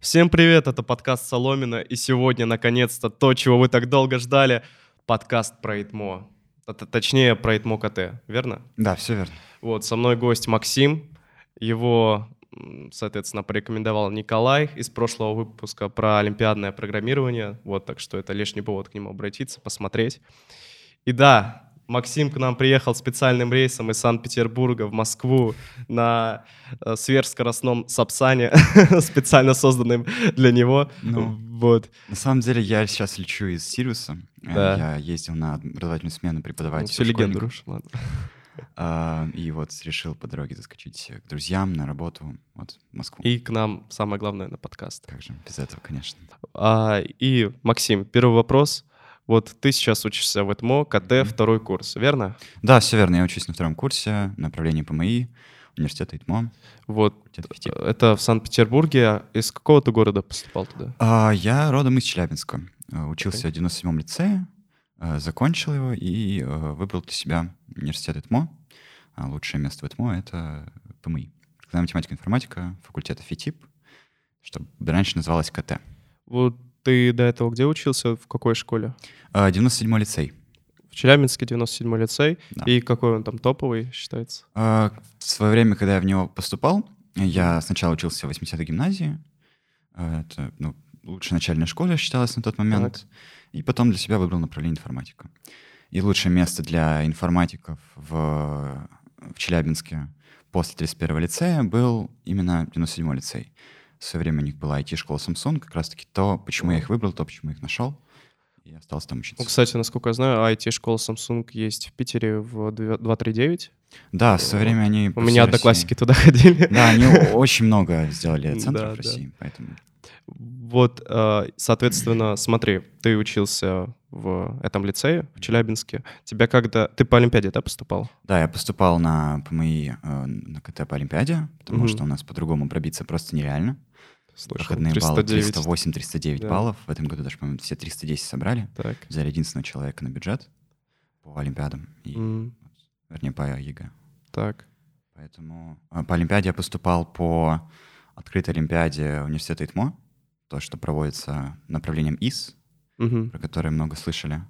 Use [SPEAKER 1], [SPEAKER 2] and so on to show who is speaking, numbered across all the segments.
[SPEAKER 1] Всем привет, это подкаст Соломина, и сегодня, наконец-то, то, чего вы так долго ждали, подкаст про ИТМО. Точнее, про ИТМО КТ, верно?
[SPEAKER 2] Да, все верно.
[SPEAKER 1] Вот, со мной гость Максим, его, соответственно, порекомендовал Николай из прошлого выпуска про олимпиадное программирование, вот, так что это лишний повод к нему обратиться, посмотреть. И да, Максим к нам приехал специальным рейсом из Санкт-Петербурга в Москву на э, сверхскоростном Сапсане, специально созданным для него.
[SPEAKER 2] Ну, вот. На самом деле я сейчас лечу из Сириуса. Э, да. Я ездил на образовательную смену преподавать. Ну,
[SPEAKER 1] всю легенду рушил, ладно.
[SPEAKER 2] А, и вот решил по дороге заскочить к друзьям на работу вот, в Москву.
[SPEAKER 1] И к нам, самое главное, на подкаст.
[SPEAKER 2] Как же, без этого, конечно.
[SPEAKER 1] А, и, Максим, первый вопрос. Вот ты сейчас учишься в ЭТМО, КТ, второй курс, верно?
[SPEAKER 2] Да, все верно. Я учусь на втором курсе, направлении ПМИ, университета ИТМО.
[SPEAKER 1] Вот. Это в Санкт-Петербурге. Из какого ты города поступал туда?
[SPEAKER 2] А, я родом из Челябинска. Э, учился okay. в 97-м лицее, э, закончил его и э, выбрал для себя университет ИТМО. А лучшее место в ИТМО — это ПМИ. Прикладная математика и информатика, факультета ФИТИП, что раньше называлось КТ.
[SPEAKER 1] Вот ты до этого где учился? В какой школе?
[SPEAKER 2] 97-й а, лицей.
[SPEAKER 1] В Челябинске 97-й лицей. Да. И какой он там топовый считается?
[SPEAKER 2] А, в свое время, когда я в него поступал, я сначала учился в 80-й гимназии. А, это ну, лучшая начальная школа считалась на тот момент. Так. И потом для себя выбрал направление информатика. И лучшее место для информатиков в, в Челябинске после 31-го лицея был именно 97-й лицей в свое время у них была IT-школа Samsung, как раз-таки то, почему я их выбрал, то, почему я их нашел. И остался там учиться.
[SPEAKER 1] Ну, кстати, насколько я знаю, IT-школа Samsung есть в Питере в 239.
[SPEAKER 2] Да, в свое время они...
[SPEAKER 1] У меня одноклассники туда ходили.
[SPEAKER 2] Да, они очень много сделали центров в России, поэтому...
[SPEAKER 1] Вот, э, соответственно, смотри, ты учился в этом лицее, в Челябинске. Тебя когда... Ты по Олимпиаде, да, поступал?
[SPEAKER 2] Да, я поступал на ПМИ, э, на КТ по Олимпиаде, потому mm что у нас по-другому пробиться просто нереально. Слышал, Проходные 309. баллы 308-309 да. баллов. В этом году даже, по-моему, все 310 собрали. Так. Взяли единственного человека на бюджет по Олимпиадам. И, mm. Вернее, по ЕГЭ.
[SPEAKER 1] Так.
[SPEAKER 2] Поэтому э, по Олимпиаде я поступал по открытой Олимпиаде университета ИТМО то, что проводится направлением ИС, угу. про которое много слышали.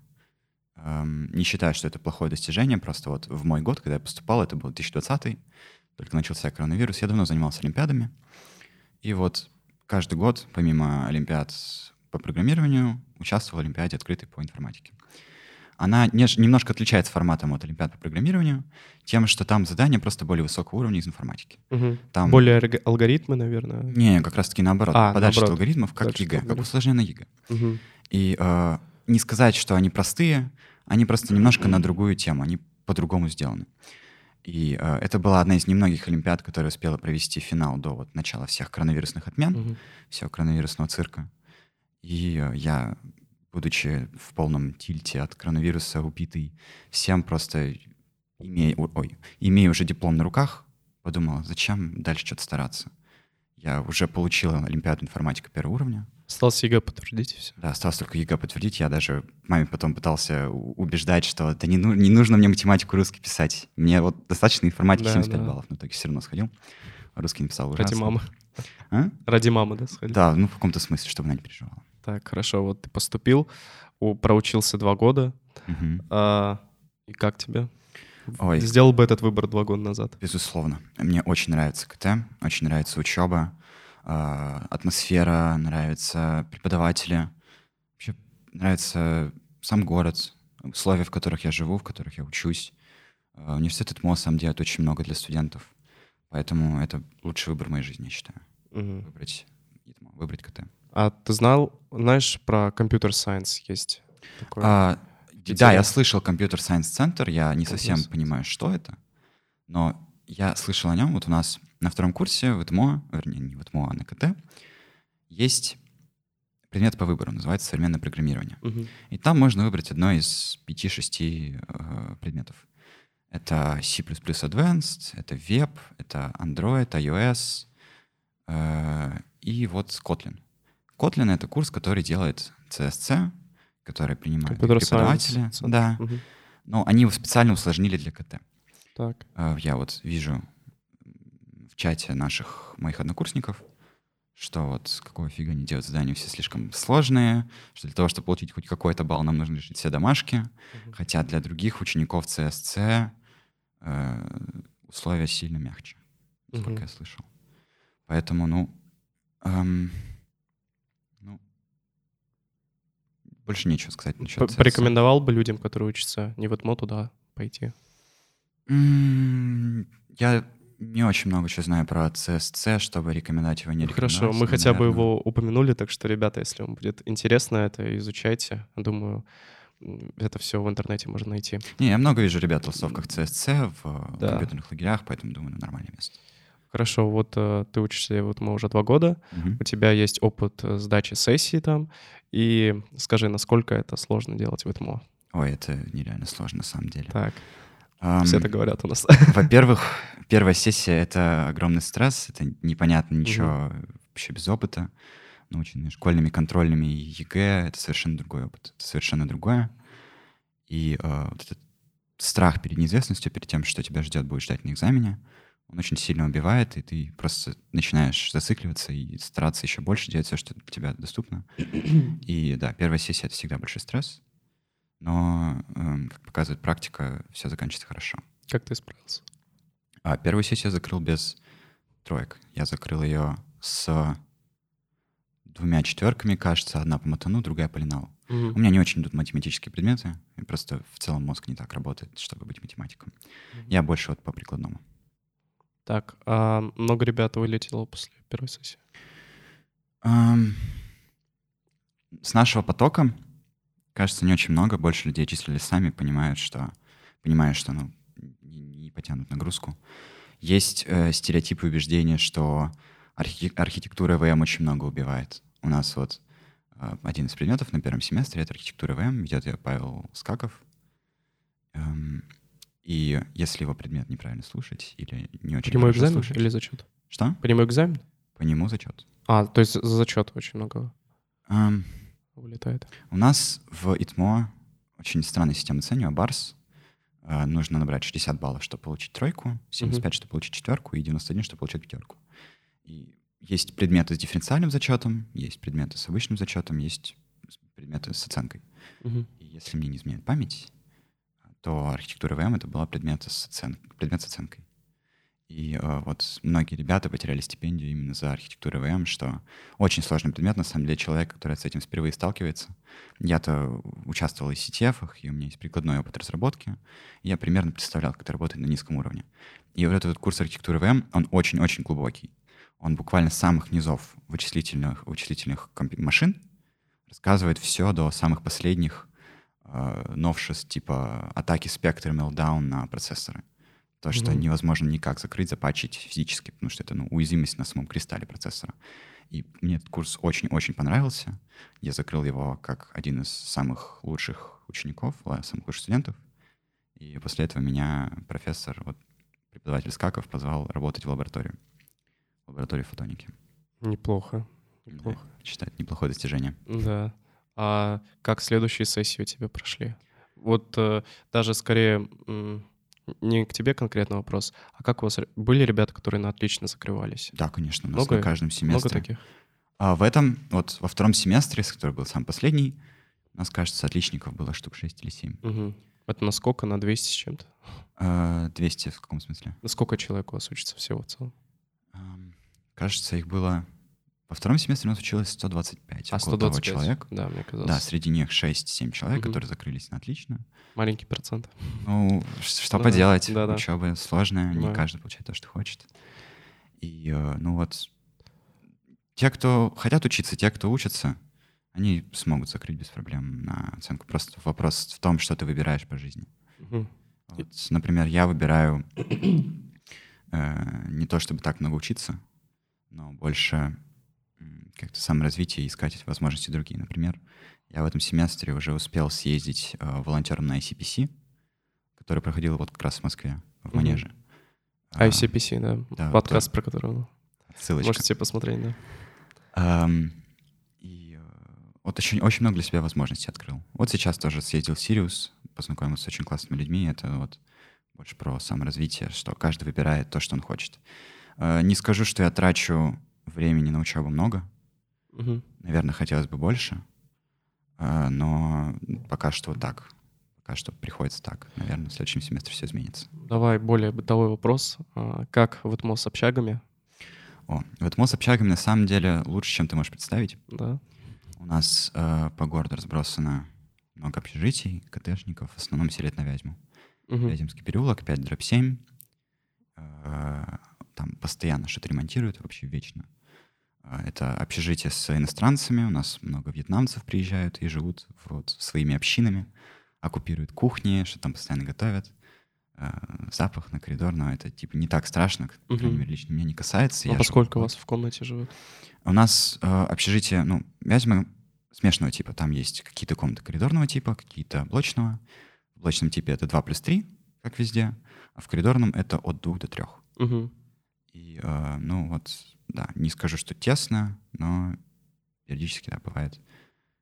[SPEAKER 2] Эм, не считаю, что это плохое достижение, просто вот в мой год, когда я поступал, это был 2020, только начался коронавирус, я давно занимался олимпиадами. И вот каждый год, помимо олимпиад по программированию, участвовал в олимпиаде открытой по информатике. Она не, немножко отличается форматом от Олимпиад по программированию, тем, что там задания просто более высокого уровня из информатики.
[SPEAKER 1] Угу. Там... Более алгоритмы, наверное?
[SPEAKER 2] Не, как раз-таки наоборот. А, Подальше наоборот. алгоритмов, как Дальше ЕГЭ, как усложненное ЕГЭ. Угу. И э, не сказать, что они простые, они просто немножко на другую тему, они по-другому сделаны. И э, это была одна из немногих олимпиад, которая успела провести финал до вот начала всех коронавирусных отмен, угу. всего коронавирусного цирка. И э, я будучи в полном тильте от коронавируса, убитый всем, просто имея, ой, имея уже диплом на руках, подумал, зачем дальше что-то стараться. Я уже получил Олимпиаду информатика первого уровня.
[SPEAKER 1] Осталось ЕГЭ подтвердить и все.
[SPEAKER 2] Да, осталось только ЕГЭ подтвердить. Я даже маме потом пытался убеждать, что да не, ну, не нужно мне математику русский писать. Мне вот достаточно информатики да, 75 да. баллов. Но итоге все равно сходил. Русский написал ужасно.
[SPEAKER 1] Ради мамы. А? Ради мамы, да, сходил?
[SPEAKER 2] Да, ну в каком-то смысле, чтобы она не переживала.
[SPEAKER 1] Так, хорошо, вот ты поступил, у, проучился два года. Угу. А, и как тебе? Ой. Сделал бы этот выбор два года назад?
[SPEAKER 2] Безусловно. Мне очень нравится КТ, очень нравится учеба, э, атмосфера, нравятся преподаватели. Вообще нравится сам город, условия, в которых я живу, в которых я учусь. Э, университет ИТМО сам делает очень много для студентов. Поэтому это лучший выбор моей жизни, я считаю. Угу. Выбрать выбрать КТ.
[SPEAKER 1] А ты знал, знаешь, про computer science есть?
[SPEAKER 2] Такое? А, да, я слышал computer science центр, я не совсем есть. понимаю, что это, но я слышал о нем. Вот у нас на втором курсе в ИТМО, вернее, не в ИТМО, а на КТ, есть предмет по выбору, называется современное программирование. Uh -huh. И там можно выбрать одно из пяти-шести э, предметов. Это C++ Advanced, это Web, это Android, iOS э, и вот Kotlin. Kotlin — это курс, который делает CSC, который Computer преподаватели. Science. Да. Угу. Но они его специально усложнили для КТ.
[SPEAKER 1] Так.
[SPEAKER 2] А, я вот вижу в чате наших моих однокурсников, что вот какого фига они делают задания все слишком сложные, что для того, чтобы получить хоть какой-то балл, нам нужно решить все домашки. Mm-hmm. Хотя для других учеников CSC э, условия сильно мягче, сколько mm-hmm. я слышал. Поэтому, ну, эм, ну, больше нечего сказать насчет CSC.
[SPEAKER 1] Порекомендовал бы людям, которые учатся не в ЭТМО, туда пойти?
[SPEAKER 2] Я не очень много чего знаю про CSC, чтобы рекомендовать его не рекомендовать.
[SPEAKER 1] Хорошо, мы хотя бы его упомянули, так что, ребята, если вам будет интересно это, изучайте. Думаю, это все в интернете можно найти.
[SPEAKER 2] Не, я много вижу ребят в тусовках CSC в да. компьютерных лагерях, поэтому думаю, нормальное место.
[SPEAKER 1] Хорошо, вот э, ты учишься, вот мы уже два года, угу. у тебя есть опыт э, сдачи сессии там, и скажи, насколько это сложно делать в ЭТМО?
[SPEAKER 2] Ой, это нереально сложно на самом деле.
[SPEAKER 1] Так. Um, Все это говорят у нас.
[SPEAKER 2] Во-первых, первая сессия — это огромный стресс, это непонятно ничего угу. вообще без опыта. Наученные школьными контрольными и ЕГЭ — это совершенно другой опыт, это совершенно другое. И э, вот этот страх перед неизвестностью, перед тем, что тебя ждет, будет ждать на экзамене, он очень сильно убивает, и ты просто начинаешь зацикливаться и стараться еще больше делать все, что для тебя доступно. И да, первая сессия — это всегда большой стресс, но, эм, как показывает практика, все заканчивается хорошо.
[SPEAKER 1] Как ты справился?
[SPEAKER 2] А первую сессию я закрыл без троек. Я закрыл ее с двумя четверками, кажется, одна по матану, другая по линалу. Угу. У меня не очень идут математические предметы, и просто в целом мозг не так работает, чтобы быть математиком. Угу. Я больше вот по прикладному.
[SPEAKER 1] Так, а много ребят вылетело после первой сессии?
[SPEAKER 2] С нашего потока кажется, не очень много. Больше людей числились сами, понимают, что, понимают, что ну, не потянут нагрузку. Есть э, стереотипы убеждения, что архи- архитектура ВМ очень много убивает. У нас вот э, один из предметов на первом семестре — это архитектура ВМ, ведет ее Павел Скаков. Эм, и если его предмет неправильно слушать или не очень
[SPEAKER 1] Прямой экзамен слушать, или зачет?
[SPEAKER 2] Что?
[SPEAKER 1] Прямой экзамен?
[SPEAKER 2] По нему зачет.
[SPEAKER 1] А, то есть за зачет очень много. Um, вылетает?
[SPEAKER 2] У нас в ИТМО очень странная система оценивания, барс. Э, нужно набрать 60 баллов, чтобы получить тройку, 75, угу. чтобы получить четверку, и 91, чтобы получить пятерку. И есть предметы с дифференциальным зачетом, есть предметы с обычным зачетом, есть предметы с оценкой. Угу. И если мне не изменяет память, то архитектура ВМ это была предмет с, оцен... предмет с оценкой. И э, вот многие ребята потеряли стипендию именно за архитектуру ВМ, что очень сложный предмет, на самом деле, человек, который с этим впервые сталкивается. Я-то участвовал в CTF, и у меня есть прикладной опыт разработки. И я примерно представлял, как это работает на низком уровне. И вот этот курс архитектуры ВМ, он очень-очень глубокий. Он буквально с самых низов вычислительных, вычислительных машин рассказывает все до самых последних новшеств, типа атаки спектра Meltdown на процессоры. То, что mm-hmm. невозможно никак закрыть, запачить физически, потому что это ну, уязвимость на самом кристалле процессора. И мне этот курс очень-очень понравился. Я закрыл его как один из самых лучших учеников, самых лучших студентов. И после этого меня профессор, вот, преподаватель Скаков позвал работать в лабораторию. В лаборатории фотоники.
[SPEAKER 1] Неплохо. Неплохо.
[SPEAKER 2] Да, считаю, неплохое достижение.
[SPEAKER 1] Да. А как следующие сессии у тебя прошли? Вот э, даже скорее не к тебе конкретно вопрос, а как у вас были ребята, которые на отлично закрывались?
[SPEAKER 2] Да, конечно, у нас много, на каждом семестре.
[SPEAKER 1] Много таких?
[SPEAKER 2] А в этом, вот во втором семестре, который был сам последний, у нас, кажется, отличников было штук 6 или 7.
[SPEAKER 1] Угу. Это на сколько? На 200 с чем-то?
[SPEAKER 2] А, 200 в каком смысле?
[SPEAKER 1] На сколько человек у вас учится всего в целом?
[SPEAKER 2] Кажется, их было во втором семестре у нас училось 125, а, 125 человек.
[SPEAKER 1] Да, мне казалось.
[SPEAKER 2] Да, среди них 6-7 человек, угу. которые закрылись на отлично.
[SPEAKER 1] Маленький процент.
[SPEAKER 2] Ну, что да, поделать, да, да. учеба сложная, да. не каждый получает то, что хочет. И, э, ну вот, те, кто хотят учиться, те, кто учатся, они смогут закрыть без проблем на оценку. Просто вопрос в том, что ты выбираешь по жизни. Угу. Вот, например, я выбираю э, не то, чтобы так много учиться, но больше как-то саморазвитие и искать возможности другие. Например, я в этом семестре уже успел съездить э, волонтером на ICPC, который проходил вот как раз в Москве, в Манеже.
[SPEAKER 1] Mm-hmm. ICPC, да, да подкаст, вот, про который
[SPEAKER 2] Ссылочка.
[SPEAKER 1] можете посмотреть, да.
[SPEAKER 2] Um, и uh, вот очень, очень много для себя возможностей открыл. Вот сейчас тоже съездил в Сириус, познакомился с очень классными людьми. Это вот больше про саморазвитие, что каждый выбирает то, что он хочет. Uh, не скажу, что я трачу времени на учебу много.
[SPEAKER 1] Мгм.
[SPEAKER 2] Наверное, хотелось бы больше. А, Но пока что так. Пока что приходится так. Наверное, в следующем семестре все изменится.
[SPEAKER 1] Давай более бытовой вопрос. А, Как в ИТМО с общагами?
[SPEAKER 2] О, вот МО с общагами на самом деле лучше, чем ты можешь представить.
[SPEAKER 1] Да.
[SPEAKER 2] У нас э, по городу разбросано много общежитий, КТшников, в основном селят на Вязьму.
[SPEAKER 1] Мгм.
[SPEAKER 2] Вяземский переулок, 5 дробь 7. Э, Там постоянно что-то ремонтируют, вообще вечно. Э, Это общежитие с иностранцами. У нас много вьетнамцев приезжают и живут вот своими общинами, оккупируют кухни, что там постоянно готовят. Э, Запах на коридор, но это типа не так страшно, крайней
[SPEAKER 1] Мгм.
[SPEAKER 2] мере, лично меня не касается.
[SPEAKER 1] А
[SPEAKER 2] живу
[SPEAKER 1] поскольку у вас в комнате живут?
[SPEAKER 2] у нас э, общежитие, ну, Вязьма смешанного типа. Там есть какие-то комнаты коридорного типа, какие-то блочного. В блочном типе это 2 плюс 3, как везде, а в коридорном это от 2 до 3.
[SPEAKER 1] Мгм.
[SPEAKER 2] И, э, ну, вот, да, не скажу, что тесно, но периодически, да, бывают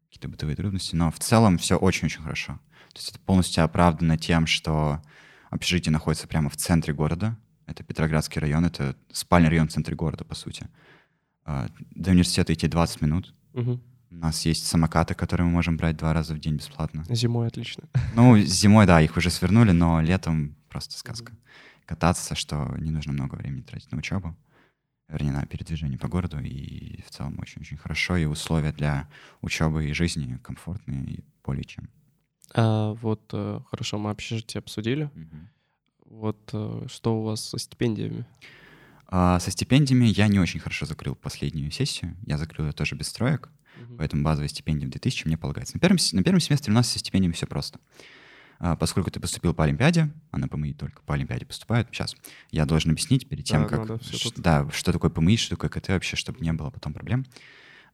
[SPEAKER 2] какие-то бытовые трудности. Но в целом все очень-очень хорошо. То есть это полностью оправдано тем, что общежитие находится прямо в центре города. Это Петроградский район, это спальный район в центре города, по сути. Э, До университета идти 20 минут.
[SPEAKER 1] Мгм.
[SPEAKER 2] У нас есть самокаты, которые мы можем брать два раза в день бесплатно.
[SPEAKER 1] Зимой отлично.
[SPEAKER 2] Ну, зимой, да, их уже свернули, но летом просто сказка. Кататься, что не нужно много времени тратить на учебу, вернее, на передвижение по городу, и в целом очень-очень хорошо, и условия для учебы и жизни комфортные и более чем.
[SPEAKER 1] А вот, э, хорошо, мы общежитие обсудили. Вот э, что у вас со стипендиями?
[SPEAKER 2] А со стипендиями я не очень хорошо закрыл последнюю сессию. Я закрыл ее тоже без строек,
[SPEAKER 1] Мгм.
[SPEAKER 2] поэтому базовая стипендия в 2000 мне полагается. На первом, на первом семестре у нас со стипендиями все просто. Поскольку ты поступил по Олимпиаде, а на ПМИ только по Олимпиаде поступают. Сейчас я должен объяснить перед тем,
[SPEAKER 1] Да,
[SPEAKER 2] как...
[SPEAKER 1] надо всё
[SPEAKER 2] ш-. Да, что такое ПМИ, что такое КТ вообще, чтобы не было потом проблем.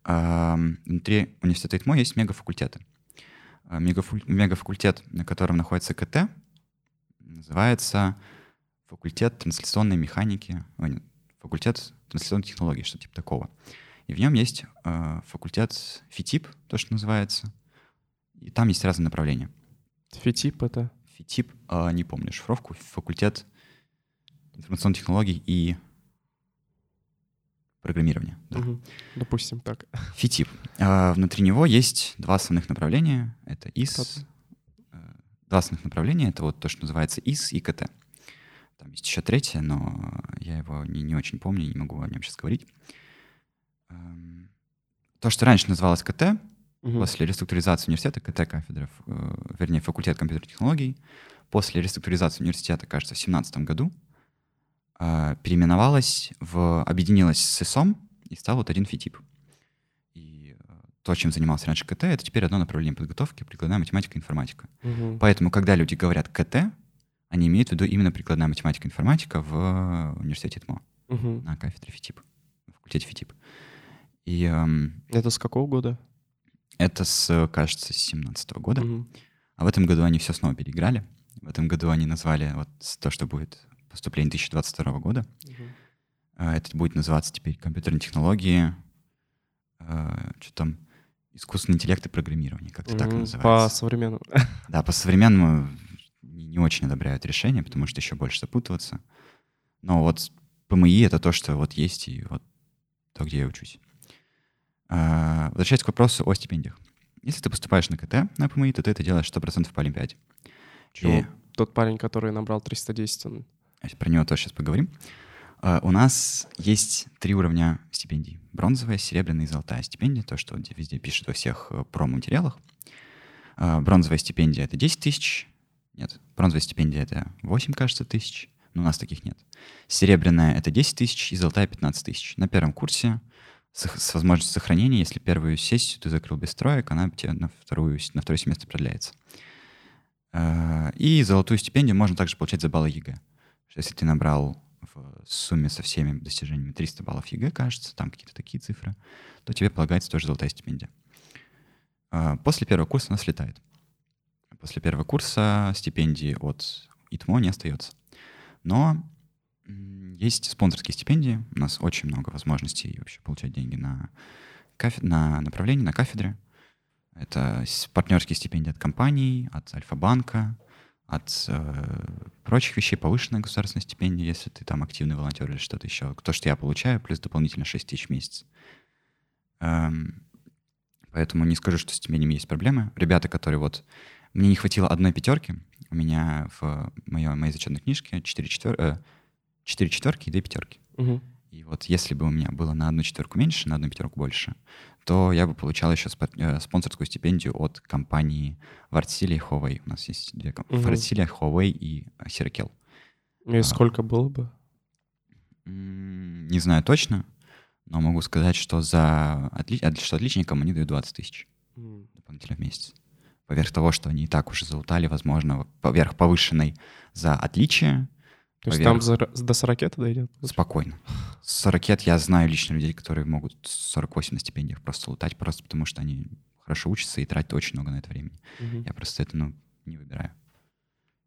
[SPEAKER 2] Внутри университета ИТМО есть мегафакультеты. А, мегафу- Мегафакультет, на котором находится КТ, называется факультет трансляционной механики, ой, нет, факультет трансляционной технологии, что-то типа такого. И в нем есть э, факультет ФИТИП, то, что называется. И там есть разные направления.
[SPEAKER 1] Фитип это?
[SPEAKER 2] ФИТИП, э, не помню шифровку, факультет информационных технологий и программирования. да.
[SPEAKER 1] Мгм. Допустим, так.
[SPEAKER 2] ФИТИП. А, Внутри него есть два основных направления. Это ИС. Э, Два основных направления. Это вот то, что называется ИС и КТ. Там есть еще третье, но я его не, не очень помню, не могу о нем сейчас говорить. Эм, То, что раньше называлось КТ,
[SPEAKER 1] Мгм.
[SPEAKER 2] после реструктуризации университета, КТ-кафедра, э, вернее, факультет компьютерных технологий, после реструктуризации университета, кажется, в 2017 году, э, переименовалась в, объединилась с ИСОМ и стал вот один ФИТИП. И э, то, чем занимался раньше КТ, это теперь одно направление подготовки, прикладная математика и информатика.
[SPEAKER 1] Мгм.
[SPEAKER 2] Поэтому, когда люди говорят КТ, они имеют в виду именно прикладная математика и информатика в университете ТМО
[SPEAKER 1] Мгм.
[SPEAKER 2] на кафедре ФИТИП, на факультете ФИТИП. И эм,
[SPEAKER 1] Это с какого года?
[SPEAKER 2] Это с, кажется, с 17 года.
[SPEAKER 1] Мгм.
[SPEAKER 2] А в этом году они все снова переиграли. В этом году они назвали вот то, что будет поступление 2022 года. Э, Это будет называться теперь компьютерные технологии, что там, искусственный интеллект и программирование, как-то так и
[SPEAKER 1] Мгм.
[SPEAKER 2] называется.
[SPEAKER 1] По современному.
[SPEAKER 2] Да, по-современному не, не очень одобряют решение, потому что еще больше запутываться. Но вот ПМИ — это то, что вот есть, и вот то, где я учусь. А, Возвращаясь к вопросу о стипендиях. Если ты поступаешь на КТ на ПМИ, то ты это делаешь 100% по Олимпиаде.
[SPEAKER 1] Чего?
[SPEAKER 2] И-
[SPEAKER 1] Тот парень, который набрал 310, он...
[SPEAKER 2] Про него тоже сейчас поговорим. А, У нас есть три уровня стипендий. Бронзовая, серебряная и золотая стипендия. То, что везде пишут во всех э, промо-материалах. А, Бронзовая стипендия — это 10 тысяч. Нет, бронзовая стипендия — это 8, кажется, тысяч. Но у нас таких нет. Серебряная — это 10 тысяч и золотая — 15 тысяч. На первом курсе с, возможностью сохранения, если первую сессию ты закрыл без троек, она тебе на, вторую, на второй семестр продляется. А, И золотую стипендию можно также получать за баллы ЕГЭ. Если ты набрал в сумме со всеми достижениями 300 баллов ЕГЭ, кажется, там какие-то такие цифры, то тебе полагается тоже золотая стипендия. А, После первого курса она слетает. После первого курса стипендии от ИТМО не остается. Но есть спонсорские стипендии. У нас очень много возможностей вообще получать деньги на, кафе- на направлении, на кафедре. Это партнерские стипендии от компаний, от Альфа-банка, от э, прочих вещей повышенная государственная стипендия, если ты там активный волонтер или что-то еще. То, что я получаю, плюс дополнительно 6 тысяч в месяц. Эм, поэтому не скажу, что с стипендиями есть проблемы. Ребята, которые вот... Мне не хватило одной пятерки. У меня в моей, моей зачетной книжке 4, четвер... э, 4 четверки и 2 пятерки.
[SPEAKER 1] Угу.
[SPEAKER 2] И вот если бы у меня было на одну четверку меньше, на одну пятерку больше, то я бы получал еще э, спонсорскую стипендию от компании Вартсилия и Huawei. У нас есть две компании. Угу. Вартсилия, Huawei и Сиракел.
[SPEAKER 1] И а, сколько было бы?
[SPEAKER 2] Не знаю точно, но могу сказать, что за отли... что отличникам они дают 20 тысяч mm. дополнительно в месяц. Поверх того, что они и так уже залутали, возможно, поверх повышенной за отличие,
[SPEAKER 1] то есть там за, до 40 дойдет?
[SPEAKER 2] Спокойно. С 40 я знаю лично людей, которые могут 48 на стипендиях просто лутать, просто потому что они хорошо учатся и тратят очень много на это времени. Угу. Я просто это, ну, не выбираю.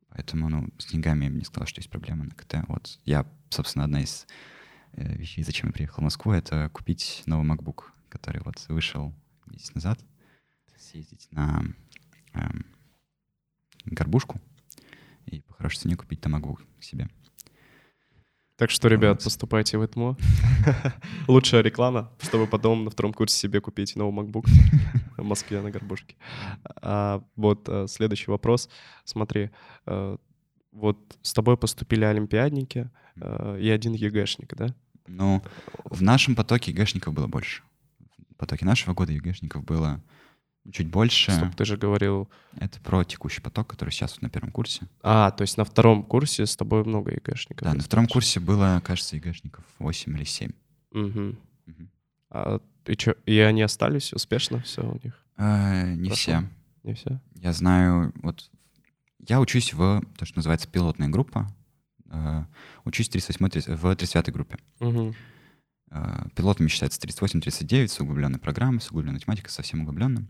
[SPEAKER 2] Поэтому, ну, с деньгами я бы не сказал, что есть проблема на КТ. Вот я, собственно, одна из э, вещей, зачем я приехал в Москву, это купить новый MacBook, который вот вышел месяц назад, съездить на э, горбушку и по хорошей цене купить там MacBook себе.
[SPEAKER 1] Так что, ребят, поступайте в ЭТМО. Лучшая реклама, чтобы потом на втором курсе себе купить новый MacBook в Москве на горбушке. А, вот а, следующий вопрос. Смотри, а, вот с тобой поступили олимпиадники а, и один ЕГЭшник, да?
[SPEAKER 2] Ну, в нашем потоке ЕГЭшников было больше. В потоке нашего года ЕГЭшников было чуть больше.
[SPEAKER 1] Стоп, ты же говорил...
[SPEAKER 2] Это про текущий поток, который сейчас вот на первом курсе.
[SPEAKER 1] А, то есть на втором курсе с тобой много ЕГЭшников?
[SPEAKER 2] Да, на втором курсе было, кажется, ЕГЭшников 8 или 7.
[SPEAKER 1] Угу. угу. А, и, чё, и они остались успешно все у них?
[SPEAKER 2] А, не Хорошо. все.
[SPEAKER 1] Не все?
[SPEAKER 2] Я знаю, вот я учусь в то, что называется пилотная группа. Э, учусь в 38 в 39 группе.
[SPEAKER 1] Угу.
[SPEAKER 2] Э, пилотами считается 38-39 с углубленной программой, с углубленной математикой, совсем углубленным.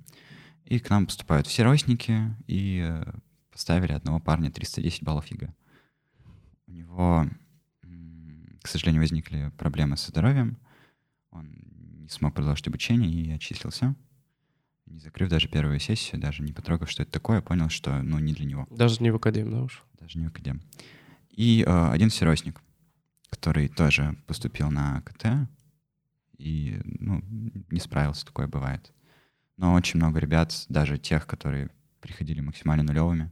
[SPEAKER 2] И к нам поступают всеросники, и э, поставили одного парня 310 баллов ЕГЭ. У него, к сожалению, возникли проблемы со здоровьем. Он не смог продолжить обучение и отчислился. Не закрыв даже первую сессию, даже не потрогав, что это такое, понял, что ну, не для него.
[SPEAKER 1] Даже не в академ, да уж?
[SPEAKER 2] Даже не в академ. И э, один всеросник, который тоже поступил на КТ и ну, не справился, такое бывает. Но очень много ребят, даже тех, которые приходили максимально нулевыми,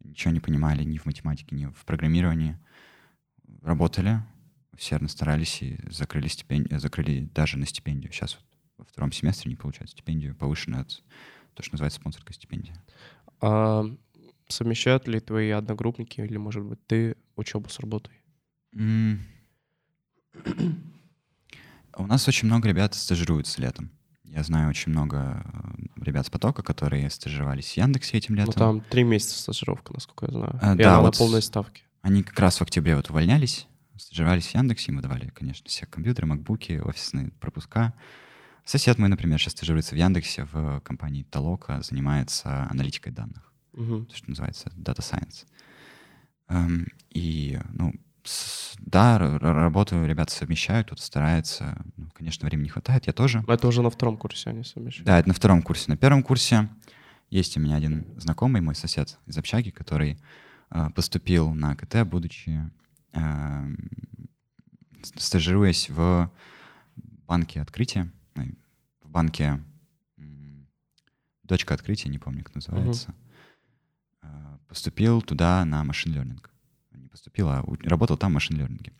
[SPEAKER 2] ничего не понимали ни в математике, ни в программировании, работали, усердно старались и закрыли, стипендию, закрыли даже на стипендию. Сейчас вот во втором семестре не получают стипендию, повышенную от то, что называется спонсорская стипендия.
[SPEAKER 1] А совмещают ли твои одногруппники или, может быть, ты учебу с работой?
[SPEAKER 2] Mm. У нас очень много ребят стажируются летом. Я знаю очень много э, ребят с потока, которые стажировались в Яндексе этим летом.
[SPEAKER 1] Ну, там три месяца стажировка, насколько я знаю. А, и да, она вот на полной ставке.
[SPEAKER 2] Они как раз в октябре вот увольнялись, стажировались в Яндексе, им выдавали, конечно, все компьютеры, макбуки, офисные пропуска. Сосед мой, например, сейчас стажируется в Яндексе в компании Толока, занимается аналитикой данных,
[SPEAKER 1] угу.
[SPEAKER 2] то, что называется Data Science. Эм, и, ну, да, работу ребята совмещают, тут стараются. Ну, конечно, времени не хватает, я тоже.
[SPEAKER 1] Это уже на втором курсе они совмещают?
[SPEAKER 2] Да, это на втором курсе. На первом курсе есть у меня один знакомый, мой сосед из общаги, который э, поступил на КТ, будучи э, стажируясь в банке открытия, в банке дочка открытия, не помню, как называется. Uh-huh. Поступил туда на машин learning поступил, а работал там в машин-лернинге.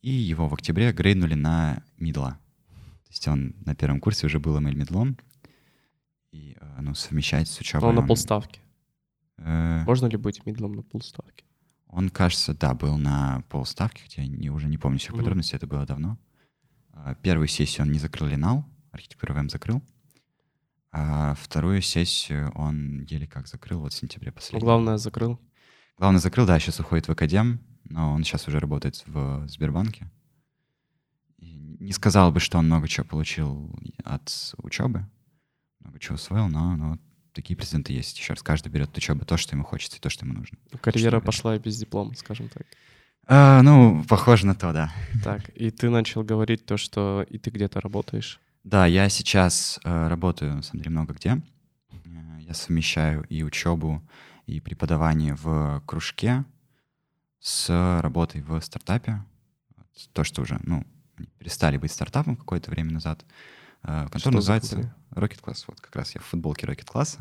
[SPEAKER 2] И его в октябре грейднули на мидла. То есть он на первом курсе уже был ML медлом. И э, ну, совмещать с учебой...
[SPEAKER 1] Но он на полставки. Э... Можно ли быть мидлом на полставки?
[SPEAKER 2] Он, кажется, да, был на полставки, хотя я не, уже не помню всех mm-hmm. подробностей, это было давно. А, первую сессию он не закрыл Линал, архитектуру ВМ закрыл. А вторую сессию он еле как закрыл, вот в сентябре последний.
[SPEAKER 1] Ну, главное, закрыл.
[SPEAKER 2] Главное, закрыл, да, сейчас уходит в Академ, но он сейчас уже работает в Сбербанке. И не сказал бы, что он много чего получил от учебы, много чего усвоил, но, но такие президенты есть. Еще раз, каждый берет от учебы то, что ему хочется, и то, что ему нужно.
[SPEAKER 1] Карьера пошла и без диплома, скажем так.
[SPEAKER 2] А, ну, похоже на то, да.
[SPEAKER 1] Так, и ты начал говорить то, что и ты где-то работаешь.
[SPEAKER 2] Да, я сейчас э, работаю, на самом деле, много где. Э, я совмещаю и учебу, и преподавание в кружке с работой в стартапе. То, что уже, ну, перестали быть стартапом какое-то время назад, э, что называется Rocket Class. Вот как раз я в футболке Rocket Class.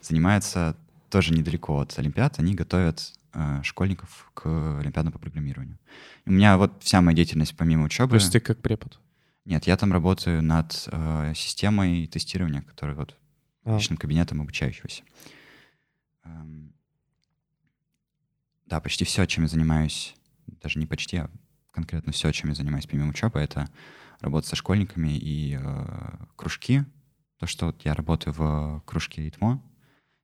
[SPEAKER 2] Занимается тоже недалеко от Олимпиад. Они готовят э, школьников к Олимпиадам по программированию. У меня вот вся моя деятельность помимо учебы... То
[SPEAKER 1] есть ты как препод?
[SPEAKER 2] Нет, я там работаю над э, системой тестирования, которая вот а. личным кабинетом обучающегося. Эм, да, почти все, чем я занимаюсь, даже не почти, а конкретно все, чем я занимаюсь помимо учебы, это работа со школьниками и э, кружки. То, что вот я работаю в кружке ИТМО.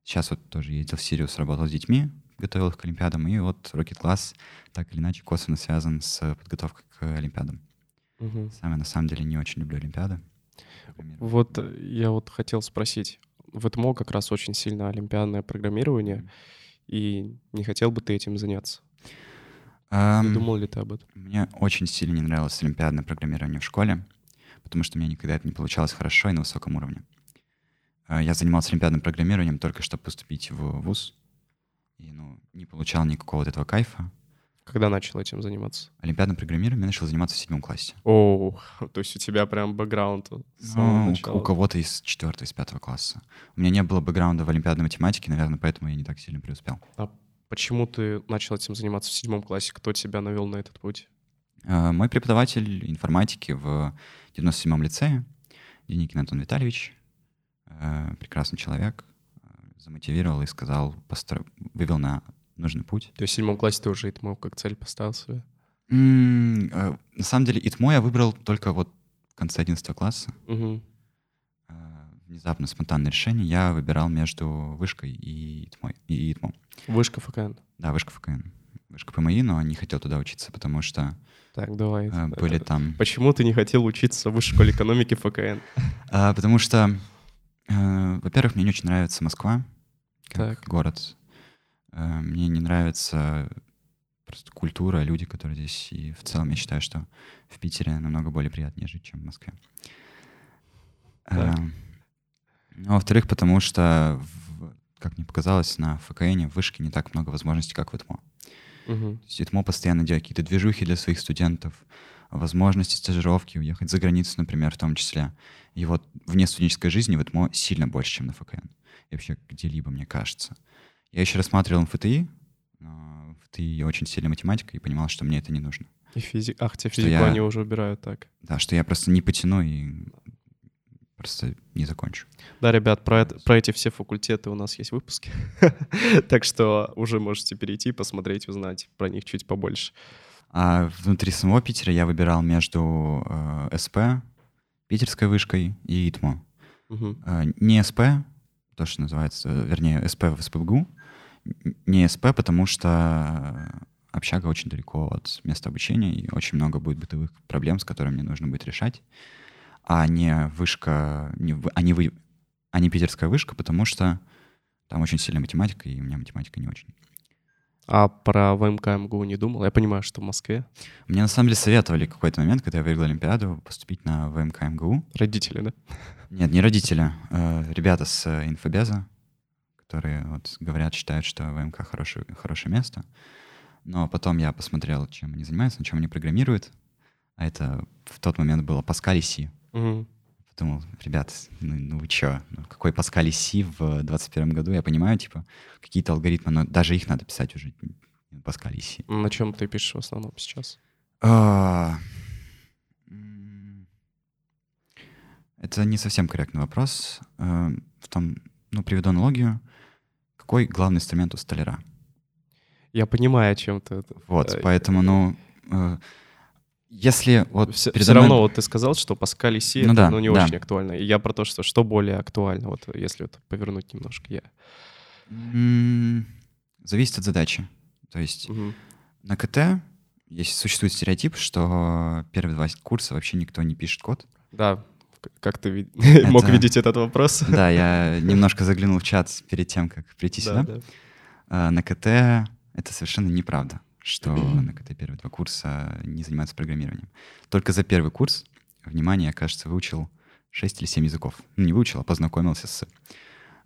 [SPEAKER 2] Сейчас вот тоже ездил в Сириус, работал с детьми, готовил их к Олимпиадам, и вот Rocket Class так или иначе косвенно связан с подготовкой к Олимпиадам. Угу. Сам я на самом деле не очень люблю Олимпиады.
[SPEAKER 1] Вот э, я вот хотел спросить. В ИТМО как раз очень сильно олимпиадное программирование, и не хотел бы ты этим заняться? Um, не думал ли ты об этом?
[SPEAKER 2] Мне очень сильно не нравилось олимпиадное программирование в школе, потому что у меня никогда это не получалось хорошо и на высоком уровне. А, я занимался олимпиадным программированием только чтобы поступить в ВУЗ, и ну, не получал никакого вот этого кайфа.
[SPEAKER 1] Когда начал этим заниматься?
[SPEAKER 2] Олимпиадным программированием я начал заниматься в седьмом классе.
[SPEAKER 1] О, то есть у тебя прям бэкграунд
[SPEAKER 2] ну, у, кого-то из четвертого, из пятого класса. У меня не было бэкграунда в олимпиадной математике, наверное, поэтому я не так сильно преуспел.
[SPEAKER 1] А почему ты начал этим заниматься в седьмом классе? Кто тебя навел на этот путь?
[SPEAKER 2] Uh, мой преподаватель информатики в 97-м лицее, Деникин Антон Витальевич, uh, прекрасный человек, uh, замотивировал и сказал, постро... вывел на нужный путь.
[SPEAKER 1] То есть в седьмом классе ты уже ИТМО как цель поставил себе?
[SPEAKER 2] Mm, на самом деле ИТМО я выбрал только вот в конце 11 класса.
[SPEAKER 1] Угу.
[SPEAKER 2] Внезапно, спонтанное решение. Я выбирал между вышкой и ИТМО. И ИТМО.
[SPEAKER 1] Вышка ФКН?
[SPEAKER 2] Да, вышка ФКН. Вышка ПМИ, но не хотел туда учиться, потому что
[SPEAKER 1] так, давай.
[SPEAKER 2] Э, были там...
[SPEAKER 1] Почему ты не хотел учиться в высшей школе экономики ФКН?
[SPEAKER 2] Потому что, э, во-первых, мне не очень нравится Москва, как так. город. Э, мне не нравится просто культура, люди, которые здесь. И в целом я считаю, что в Питере намного более приятнее жить, чем в Москве. Так. Э, ну, во-вторых, потому что, как мне показалось, на ФКН в вышке не так много возможностей, как в ИТМО.
[SPEAKER 1] Угу.
[SPEAKER 2] То есть ИТМО постоянно делает какие-то движухи для своих студентов, возможности стажировки, уехать за границу, например, в том числе. И вот вне студенческой жизни в ИТМО сильно больше, чем на ФКН. И вообще где-либо, мне кажется. Я еще рассматривал МФТИ, но МФТИ очень сильная математика, и понимал, что мне это не нужно.
[SPEAKER 1] И физик... Ах, тебе физику я... они уже убирают так.
[SPEAKER 2] Да, что я просто не потяну и просто не закончу.
[SPEAKER 1] Да, ребят, про, это, про эти все факультеты у нас есть выпуски. так что уже можете перейти, посмотреть, узнать про них чуть побольше.
[SPEAKER 2] А внутри самого Питера я выбирал между э, СП, питерской вышкой и ИТМО.
[SPEAKER 1] Угу.
[SPEAKER 2] Э, не СП, то, что называется, вернее, СП в СПБГУ. Не СП, потому что общага очень далеко от места обучения, и очень много будет бытовых проблем, с которыми мне нужно будет решать, а не вышка, не, а, не вы, а не питерская вышка, потому что там очень сильная математика, и у меня математика не очень.
[SPEAKER 1] А про ВМК МГУ не думал? Я понимаю, что в Москве.
[SPEAKER 2] Мне на самом деле советовали какой-то момент, когда я выиграл Олимпиаду, поступить на ВМК МГУ.
[SPEAKER 1] Родители, да?
[SPEAKER 2] Нет, не родители. Э, ребята с э, инфобеза, которые вот говорят, считают, что ВМК хорошее, хорошее место. Но потом я посмотрел, чем они занимаются, на чем они программируют. А это в тот момент было Паскаль и.
[SPEAKER 1] Угу.
[SPEAKER 2] Подумал, ребят, ну, ну вы чё? Ну, какой Паскаль и Си в 21 году? Я понимаю, типа, какие-то алгоритмы, но даже их надо писать уже. Паскаль и.
[SPEAKER 1] На чем ты пишешь в основном сейчас?
[SPEAKER 2] А, Это не совсем корректный вопрос. Э, в том, ну, приведу аналогию. Какой главный инструмент у столяра?
[SPEAKER 1] Я понимаю, о чем ты.
[SPEAKER 2] Вот, э, поэтому, ну, э, если вот...
[SPEAKER 1] Все, все равно мной... вот ты сказал, что Паскаль и Си, ну, это, да, ну, не да. очень актуально. И я про то, что что более актуально, вот если вот повернуть немножко я.
[SPEAKER 2] Зависит от задачи. То есть угу. на КТ есть, существует стереотип, что первые два курса вообще никто не пишет код.
[SPEAKER 1] Да, как ты это... мог видеть этот вопрос?
[SPEAKER 2] Да, я немножко заглянул в чат перед тем, как прийти сюда. Да, да. А, на КТ это совершенно неправда, что на КТ первые два курса не занимаются программированием. Только за первый курс, внимание, я, кажется, выучил 6 или 7 языков. Ну, не выучил, а познакомился с...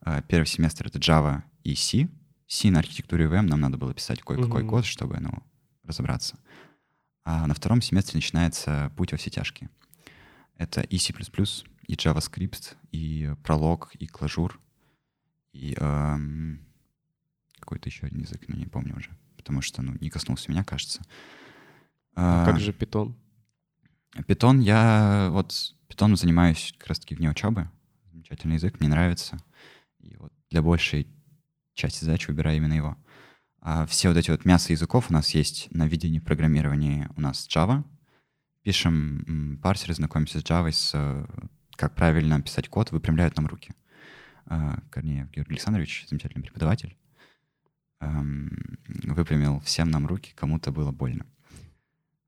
[SPEAKER 2] А, первый семестр — это Java и C, C на архитектуре VM нам надо было писать кое-какой код, чтобы ну, разобраться. А на втором семестре начинается путь во все тяжкие. Это и C++, и JavaScript, и пролог, и клажур, и эм, какой-то еще один язык, но не помню уже, потому что ну, не коснулся меня, кажется.
[SPEAKER 1] А
[SPEAKER 2] А,
[SPEAKER 1] как же питон?
[SPEAKER 2] Питон, я вот питоном занимаюсь как раз-таки вне учебы. Замечательный язык, мне нравится. И вот для большей части задач выбираю именно его. А все вот эти вот мясо языков у нас есть на видении программирования у нас Java. Пишем парсеры, знакомимся с Java, с э, как правильно писать код, выпрямляют нам руки. А, Корнеев Георгий Александрович, замечательный преподаватель, эм, выпрямил всем нам руки, кому-то было больно.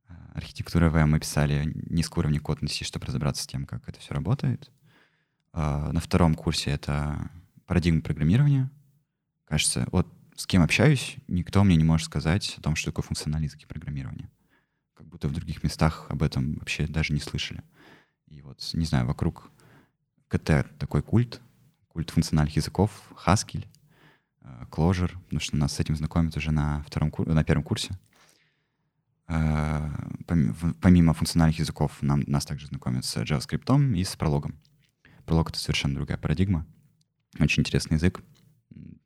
[SPEAKER 2] А, Архитектура VM мы писали низкоуровневый код на C, чтобы разобраться с тем, как это все работает. На втором курсе это парадигма программирования. Кажется, вот с кем общаюсь, никто мне не может сказать о том, что такое функциональные языки программирования. Как будто в других местах об этом вообще даже не слышали. И вот, не знаю, вокруг КТ такой культ, культ функциональных языков, Haskell, э, Clojure, потому что нас с этим знакомят уже на, втором, на первом курсе. Э, Помимо функциональных языков нам, нас также знакомят с JavaScript и с прологом. Пролог — это совершенно другая парадигма. Очень интересный язык.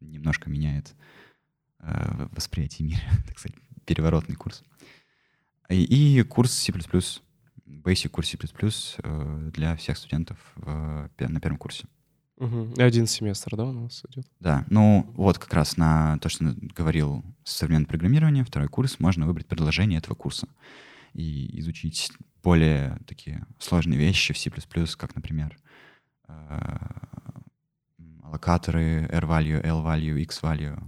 [SPEAKER 2] Немножко меняет э, восприятие мира, так сказать, переворотный курс. И, и курс C++, Basic курс C++ э, для всех студентов в на первом курсе.
[SPEAKER 1] Мгм. И Один семестр, да, у нас идет?
[SPEAKER 2] Да, ну вот как раз на то, что говорил современное программирование, второй курс, можно выбрать предложение этого курса и изучить более такие сложные вещи в C++, как, например, э, м, аллокаторы, R-value, L-value, X-value,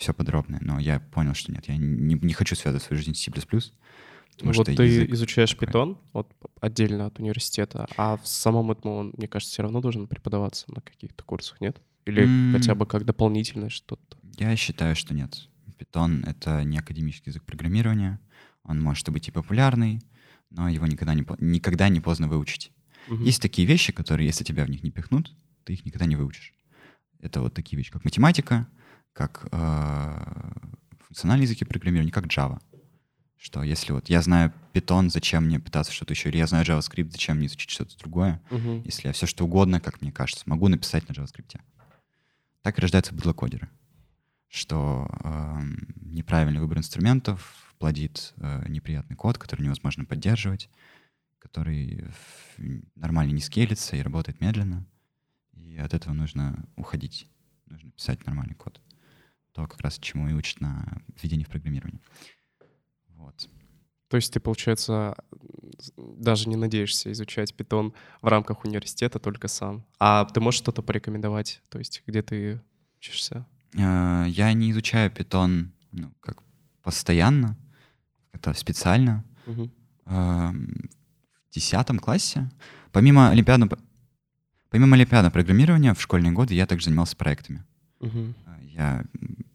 [SPEAKER 2] все подробное. Но я понял, что нет, я не, не хочу связывать свою жизнь с C++, потому
[SPEAKER 1] вот
[SPEAKER 2] что
[SPEAKER 1] ты
[SPEAKER 2] язык
[SPEAKER 1] изучаешь
[SPEAKER 2] такой.
[SPEAKER 1] питон вот, отдельно от университета, а в самом этом он, мне кажется, все равно должен преподаваться на каких-то курсах, нет? Или
[SPEAKER 2] М.
[SPEAKER 1] хотя бы как дополнительное что-то?
[SPEAKER 2] Я считаю, что нет. Python — это не академический язык программирования. Он может быть и популярный, но его никогда не, никогда не поздно выучить.
[SPEAKER 1] Мгм.
[SPEAKER 2] Есть такие вещи, которые, если тебя в них не пихнут, ты их никогда не выучишь. Это вот такие вещи, как математика, как э, функциональные языки программирования, как Java. Что если вот я знаю Python, зачем мне пытаться что-то еще, или я знаю JavaScript, зачем мне изучить что-то другое,
[SPEAKER 1] Мгм.
[SPEAKER 2] если я все что угодно, как мне кажется, могу написать на JavaScript. Так и рождаются быдлокодеры, что эм, неправильный выбор инструментов плодит э, неприятный код, который невозможно поддерживать, который нормально не скейлится и работает медленно. И от этого нужно уходить. Нужно писать нормальный код. То, как раз чему и учат на введении в программирование. Вот.
[SPEAKER 1] То есть ты, получается, даже не надеешься изучать питон в рамках университета только сам. А ты можешь что-то порекомендовать? То есть где ты учишься?
[SPEAKER 2] Э, Я не изучаю Python ну, как постоянно, это специально. Эм, В десятом классе, помимо олимпиадного, помимо олимпиадного программирования, в школьные годы я также занимался проектами. Э, Я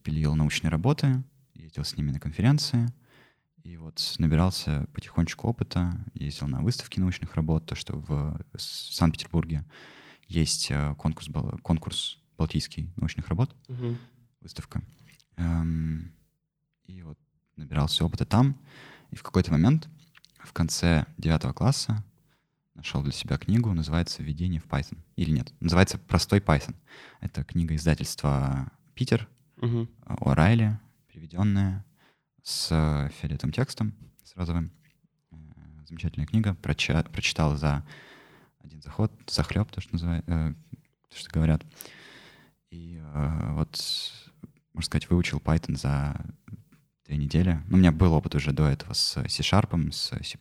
[SPEAKER 2] пилил научные работы, ездил с ними на конференции, и вот набирался потихонечку опыта, ездил на выставки научных работ, то, что в Санкт-Петербурге есть э, конкурс, конкурс Балтийский научных работ,
[SPEAKER 1] Мгм.
[SPEAKER 2] выставка. Эм, И вот набирался опыта там. И в какой-то момент, в конце девятого класса, нашел для себя книгу, называется «Введение в Python». Или нет, называется «Простой Python». Это книга издательства «Питер»,
[SPEAKER 1] Мгм.
[SPEAKER 2] О'Райли, переведенная с э, фиолетовым текстом, с розовым. Э, Замечательная книга. Проча- прочитал за один заход, захлеб, то, что, называют, то, что говорят. И э, вот, можно сказать, выучил Python за две недели. Ну, у меня был опыт уже до этого с C-Sharp, с C++,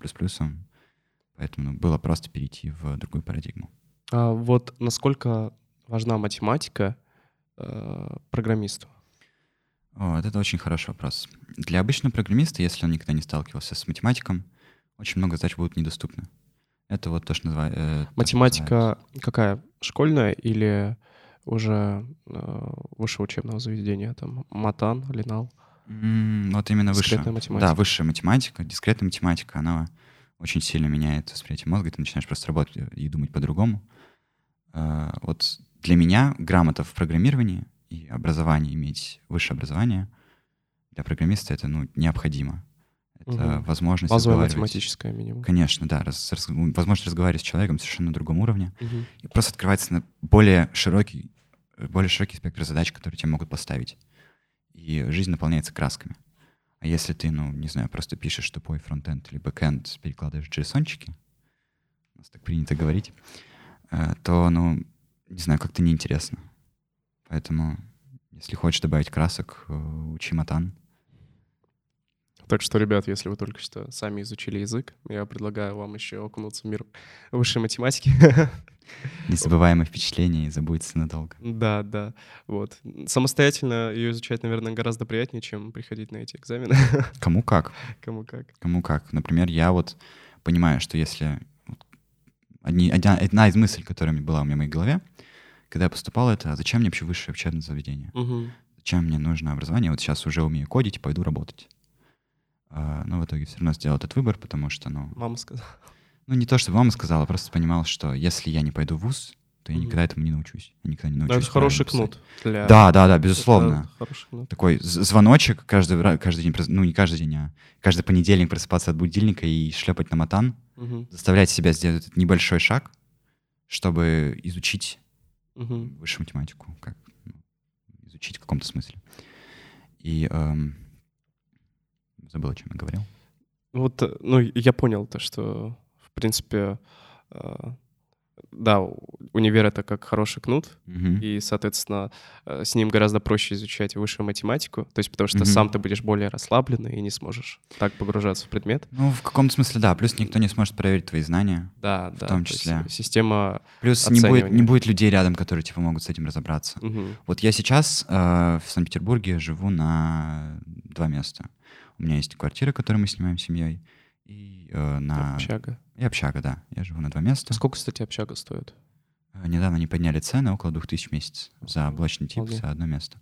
[SPEAKER 2] поэтому было просто перейти в другую парадигму.
[SPEAKER 1] А вот насколько важна математика э, программисту?
[SPEAKER 2] Вот, это очень хороший вопрос. Для обычного программиста, если он никогда не сталкивался с математиком, очень много задач будут недоступны. Это вот то, что называется... э,
[SPEAKER 1] Математика какая? Школьная или уже э, высшее учебного заведения? Там Матан, Линал?
[SPEAKER 2] вот именно высшая.
[SPEAKER 1] Дискретная математика.
[SPEAKER 2] Да, высшая математика, дискретная математика, она очень сильно меняет восприятие мозга, и ты начинаешь просто работать и думать по-другому. Э, Вот для меня грамота в программировании и образование, иметь высшее образование для программиста это ну, необходимо. Это угу. возможность
[SPEAKER 1] Базовая математическая минимум.
[SPEAKER 2] Конечно, да. Раз, раз, возможность разговаривать с человеком совершенно на другом уровне. Угу. И просто открывается на более широкий, более широкий спектр задач, которые тебе могут поставить. И жизнь наполняется красками. А если ты, ну, не знаю, просто пишешь тупой фронтенд или бэкенд, перекладываешь JSON -чики, у нас так принято говорить, э, то, ну, не знаю, как-то неинтересно. Поэтому, если хочешь добавить красок, э, учи матан.
[SPEAKER 1] Так что, ребят, если вы только что сами изучили язык, я предлагаю вам еще окунуться в мир высшей математики.
[SPEAKER 2] Незабываемое впечатление и забудется надолго.
[SPEAKER 1] Да, да. Вот. Самостоятельно ее изучать, наверное, гораздо приятнее, чем приходить на эти экзамены.
[SPEAKER 2] Кому как.
[SPEAKER 1] Кому как.
[SPEAKER 2] Кому как. Например, я вот понимаю, что если... Одни, одна, одна из мыслей, которая была у меня в моей голове, когда я поступал, это а зачем мне вообще высшее учебное заведение? Угу. Зачем мне нужно образование? Вот сейчас уже умею кодить, пойду работать. А, но в итоге все равно сделал этот выбор, потому что, ну...
[SPEAKER 1] Мама сказала.
[SPEAKER 2] Ну, не то, чтобы мама сказала, просто понимал, что если я не пойду в ВУЗ, то я никогда этому не научусь. Я никогда не научусь.
[SPEAKER 1] это хороший кнут.
[SPEAKER 2] Для... Да, да, да, безусловно. кнут. Такой звоночек каждый, каждый день, ну не каждый день, а каждый понедельник просыпаться от будильника и шлепать на матан, угу. заставлять себя сделать этот небольшой шаг, чтобы изучить угу. высшую математику, как ну, изучить в каком-то смысле. И эм, забыл, о чем я говорил.
[SPEAKER 1] Вот, э, ну, я понял то, что, в принципе, э, да, универ — это как хороший кнут, uh-huh. и, соответственно, э, с ним гораздо проще изучать высшую математику, то есть потому что uh-huh. сам ты будешь более расслабленный и не сможешь так погружаться в предмет.
[SPEAKER 2] Ну, в каком-то смысле, да. Плюс никто не сможет проверить твои знания.
[SPEAKER 1] Да,
[SPEAKER 2] в
[SPEAKER 1] да.
[SPEAKER 2] В том числе.
[SPEAKER 1] Система
[SPEAKER 2] Плюс не будет, не будет людей рядом, которые, типа, могут с этим разобраться. Uh-huh. Вот я сейчас э, в Санкт-Петербурге живу на два места. У меня есть квартира, которую мы снимаем семьей, и э, на...
[SPEAKER 1] Общага.
[SPEAKER 2] И общага, да. Я живу на два места.
[SPEAKER 1] Сколько, кстати, общага стоит?
[SPEAKER 2] Э, недавно они подняли цены, около 2000 в месяц за блочный тип, okay. за одно место.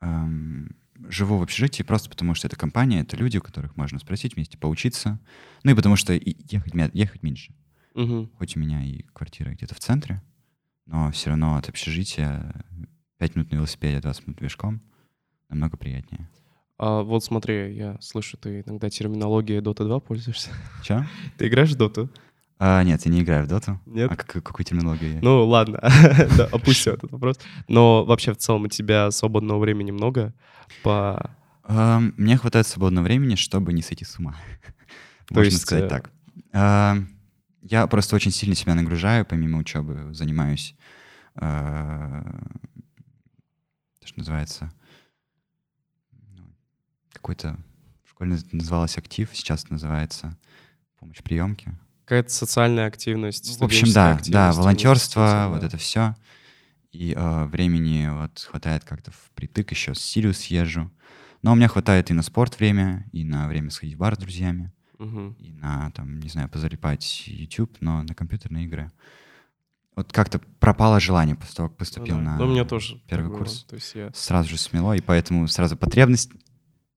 [SPEAKER 2] Эм, живу в общежитии просто потому, что это компания, это люди, у которых можно спросить вместе, поучиться. Ну и потому что ехать, ехать меньше. Угу. Хоть у меня и квартира где-то в центре, но все равно от общежития 5 минут на велосипеде, 20 минут пешком намного приятнее.
[SPEAKER 1] А вот смотри, я слышу, ты иногда терминологией Dota 2 пользуешься.
[SPEAKER 2] Че?
[SPEAKER 1] Ты играешь в Dota?
[SPEAKER 2] А, нет, я не играю в Доту.
[SPEAKER 1] Нет?
[SPEAKER 2] А как, какую терминологию?
[SPEAKER 1] Ну, ладно, да, опустим этот вопрос. Но вообще в целом у тебя свободного времени много по...
[SPEAKER 2] Мне хватает свободного времени, чтобы не сойти с ума. Можно сказать э, так. Я просто очень сильно себя нагружаю, помимо учебы занимаюсь, что называется, какой-то в школе называлось актив, сейчас называется помощь приемки.
[SPEAKER 1] Какая-то социальная активность.
[SPEAKER 2] в общем, да, да, волонтерство, вот это все. И э, времени вот хватает как-то впритык, еще с Сирию съезжу. Но у меня хватает и на спорт время, и на время сходить в бар с друзьями, угу. и на, там, не знаю, позалипать YouTube, но на компьютерные игры. Вот как-то пропало желание после того, как поступил ну, да. на
[SPEAKER 1] ну, меня тоже
[SPEAKER 2] первый курс.
[SPEAKER 1] То есть я...
[SPEAKER 2] Сразу же смело, и поэтому сразу потребность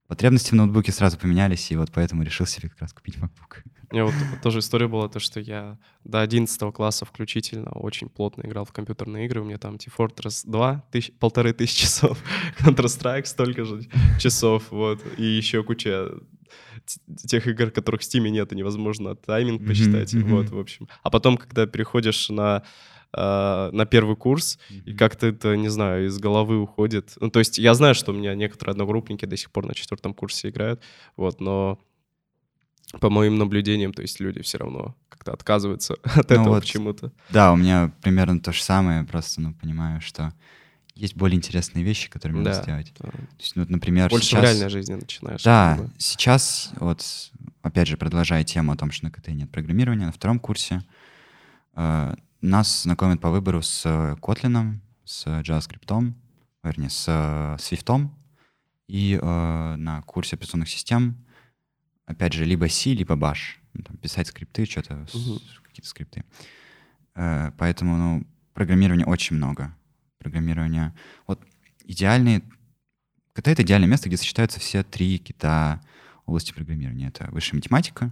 [SPEAKER 2] Потребности в ноутбуке сразу поменялись, и вот поэтому решил себе как раз купить MacBook.
[SPEAKER 1] У меня вот, тоже история была, то, что я до 11 класса включительно очень плотно играл в компьютерные игры. У меня там Team Fortress 2, тысяч, полторы тысячи часов, Counter-Strike столько же часов, вот, и еще куча тех игр, которых в Steam нет, и невозможно тайминг посчитать, mm-hmm, вот, в общем. А потом, когда переходишь на э, на первый курс, mm-hmm. и как-то это, не знаю, из головы уходит. Ну, то есть я знаю, что у меня некоторые одногруппники до сих пор на четвертом курсе играют, вот, но по моим наблюдениям, то есть люди все равно как-то отказываются от ну этого вот, почему-то.
[SPEAKER 2] Да, у меня примерно то же самое, просто, ну, понимаю, что есть более интересные вещи, которые можно да, сделать. Да. То есть, ну, например,
[SPEAKER 1] Больше
[SPEAKER 2] сейчас...
[SPEAKER 1] в реальной жизни начинаешь.
[SPEAKER 2] Да, как бы. сейчас, вот, опять же, продолжая тему о том, что на КТ нет программирования, на втором курсе э, нас знакомят по выбору с Kotlin, с JavaScript, вернее, с Swift, и э, на курсе операционных систем, опять же, либо C, либо Bash. Ну, там, писать скрипты, что-то, угу. какие-то скрипты. Э, поэтому, ну, программирования очень много. Программирование... Вот идеальный... КТ — это идеальное место, где сочетаются все три кита области программирования. Это высшая математика,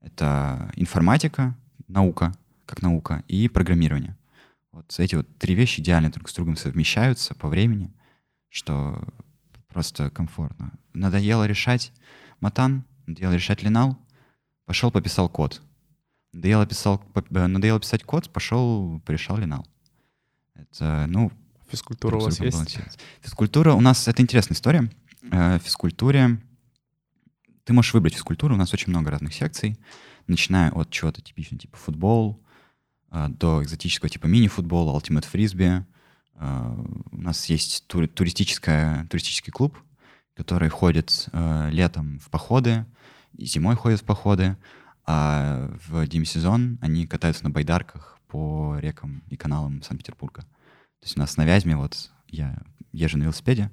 [SPEAKER 2] это информатика, наука — как наука, и программирование. Вот эти вот три вещи идеально друг с другом совмещаются по времени, что просто комфортно. Надоело решать матан, надоело решать линал, пошел пописал код. Надоело, писал, э, надоело писать код, пошел порешал линал. Это, ну...
[SPEAKER 1] Физкультура у вас есть?
[SPEAKER 2] Физкультура у нас, это интересная история. Э, в физкультуре ты можешь выбрать физкультуру, у нас очень много разных секций, начиная от чего-то типичного, типа футбол, до экзотического типа мини-футбола, ultimate фрисби. У нас есть тур, туристическая, туристический клуб, который ходит летом в походы, и зимой ходит в походы. А в демисезон они катаются на байдарках по рекам и каналам Санкт-Петербурга. То есть у нас на Вязьме, вот я езжу на велосипеде,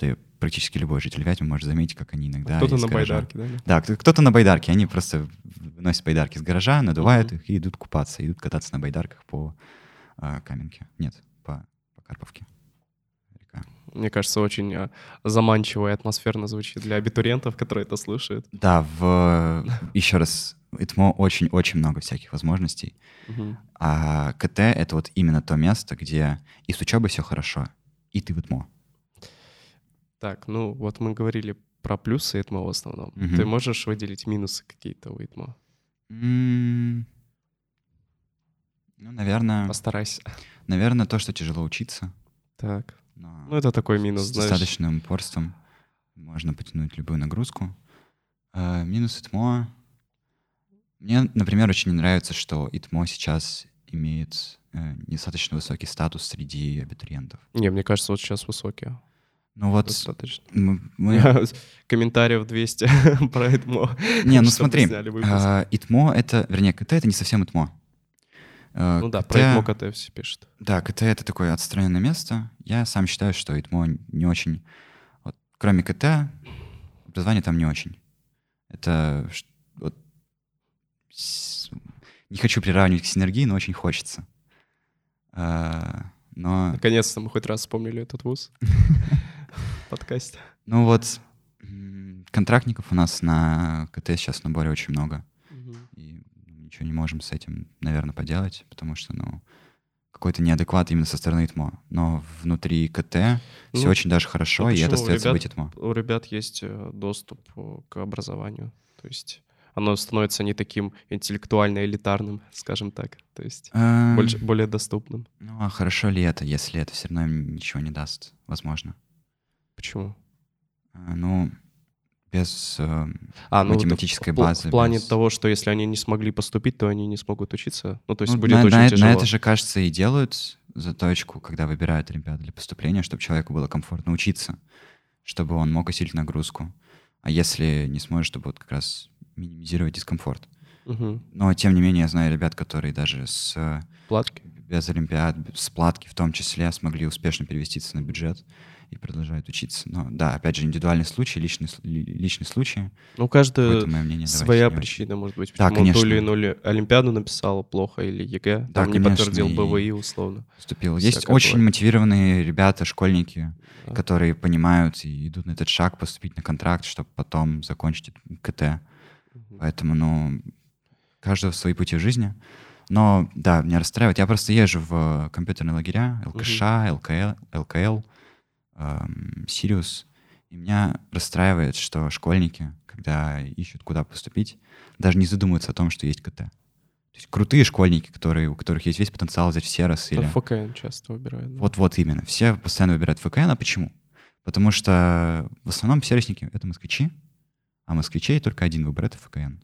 [SPEAKER 2] да, практически любой житель Вязьмы может заметить, как они иногда...
[SPEAKER 1] Кто-то на гаража... байдарке,
[SPEAKER 2] да? Да, кто-то на байдарке. Они просто выносят байдарки с гаража, надувают mm-hmm. их и идут купаться, идут кататься на байдарках по а, Каменке. Нет, по, по Карповке.
[SPEAKER 1] Мне кажется, очень а, заманчиво и атмосферно звучит для абитуриентов, которые это слушают.
[SPEAKER 2] Да, в... еще раз, ИТМО очень-очень много всяких возможностей. А КТ — это вот именно то место, где и с учебой все хорошо, и ты в ИТМО.
[SPEAKER 1] Так, ну вот мы говорили про плюсы ИТМО в основном. Угу. Ты можешь выделить минусы какие-то у ИТМО?
[SPEAKER 2] Mm. Ну, наверное...
[SPEAKER 1] Постарайся.
[SPEAKER 2] Наверное, то, что тяжело учиться.
[SPEAKER 1] Так. Но ну, это такой минус,
[SPEAKER 2] С знаешь. достаточным упорством можно потянуть любую нагрузку. А, минус ИТМО. Мне, например, очень нравится, что ИТМО сейчас имеет э, недостаточно высокий статус среди абитуриентов.
[SPEAKER 1] Не, мне кажется, вот сейчас высокие.
[SPEAKER 2] Ну вот...
[SPEAKER 1] Достаточно. Мы, мы... Комментариев 200 про ИТМО.
[SPEAKER 2] Не, ну смотри, а, ИТМО — это, вернее, КТ — это не совсем ИТМО.
[SPEAKER 1] Э, ну да, про ИТМО КТ все пишут.
[SPEAKER 2] Да, КТ — это такое отстраненное место. Я сам считаю, что ИТМО не очень... Вот, кроме КТ, образование там не очень. Это... Вот, не хочу приравнивать к синергии, но очень хочется. А, но...
[SPEAKER 1] Наконец-то мы хоть раз вспомнили этот вуз подкасте.
[SPEAKER 2] Ну вот, контрактников у нас на КТ сейчас в наборе очень много ничего не можем с этим, наверное, поделать, потому что, ну, какой-то неадекват именно со стороны ИТМО. Но внутри КТ ну, все очень даже хорошо, и это остается ребят, быть ИТМО.
[SPEAKER 1] У ребят есть э, доступ э, к образованию. То есть оно становится не таким интеллектуально элитарным, скажем так. То есть эм... больше, более доступным.
[SPEAKER 2] Ну, а хорошо ли это, если это все равно им ничего не даст? Возможно.
[SPEAKER 1] Почему?
[SPEAKER 2] А, ну, без э, а, ну, математической базы.
[SPEAKER 1] В плане
[SPEAKER 2] без...
[SPEAKER 1] того, что если они не смогли поступить, то они не смогут учиться. Ну, то есть ну, будет на, очень
[SPEAKER 2] на,
[SPEAKER 1] тяжело.
[SPEAKER 2] На это же, кажется, и делают заточку, когда выбирают ребят для поступления, чтобы человеку было комфортно учиться, чтобы он мог усилить нагрузку. А если не сможет, чтобы вот как раз минимизировать дискомфорт.
[SPEAKER 1] Угу.
[SPEAKER 2] Но, тем не менее, я знаю ребят, которые даже с...
[SPEAKER 1] Платки?
[SPEAKER 2] Без Олимпиад, с платки в том числе, смогли успешно перевестись на бюджет и продолжают учиться. Но да, опять же, индивидуальный случай, личный, личный случай.
[SPEAKER 1] Ну, каждая мнение, своя причина, может быть, почему да, конечно. он ту или иную Олимпиаду написал плохо или ЕГЭ, да, там конечно, не подтвердил БВИ условно.
[SPEAKER 2] Вступил. Есть очень бывает. мотивированные ребята, школьники, да. которые понимают и идут на этот шаг поступить на контракт, чтобы потом закончить КТ. Угу. Поэтому, ну, каждого свои пути в жизни. Но, да, меня расстраивает. Я просто езжу в компьютерные лагеря, ЛКШ, угу. ЛКЛ, ЛКЛ Сириус. И меня расстраивает, что школьники, когда ищут, куда поступить, даже не задумываются о том, что есть КТ. То есть крутые школьники, которые, у которых есть весь потенциал взять в Серос или...
[SPEAKER 1] ФКН часто выбирают. Да?
[SPEAKER 2] Вот-вот именно. Все постоянно выбирают ФКН. А почему? Потому что в основном сервисники — это москвичи, а москвичей только один выбирает ФКН.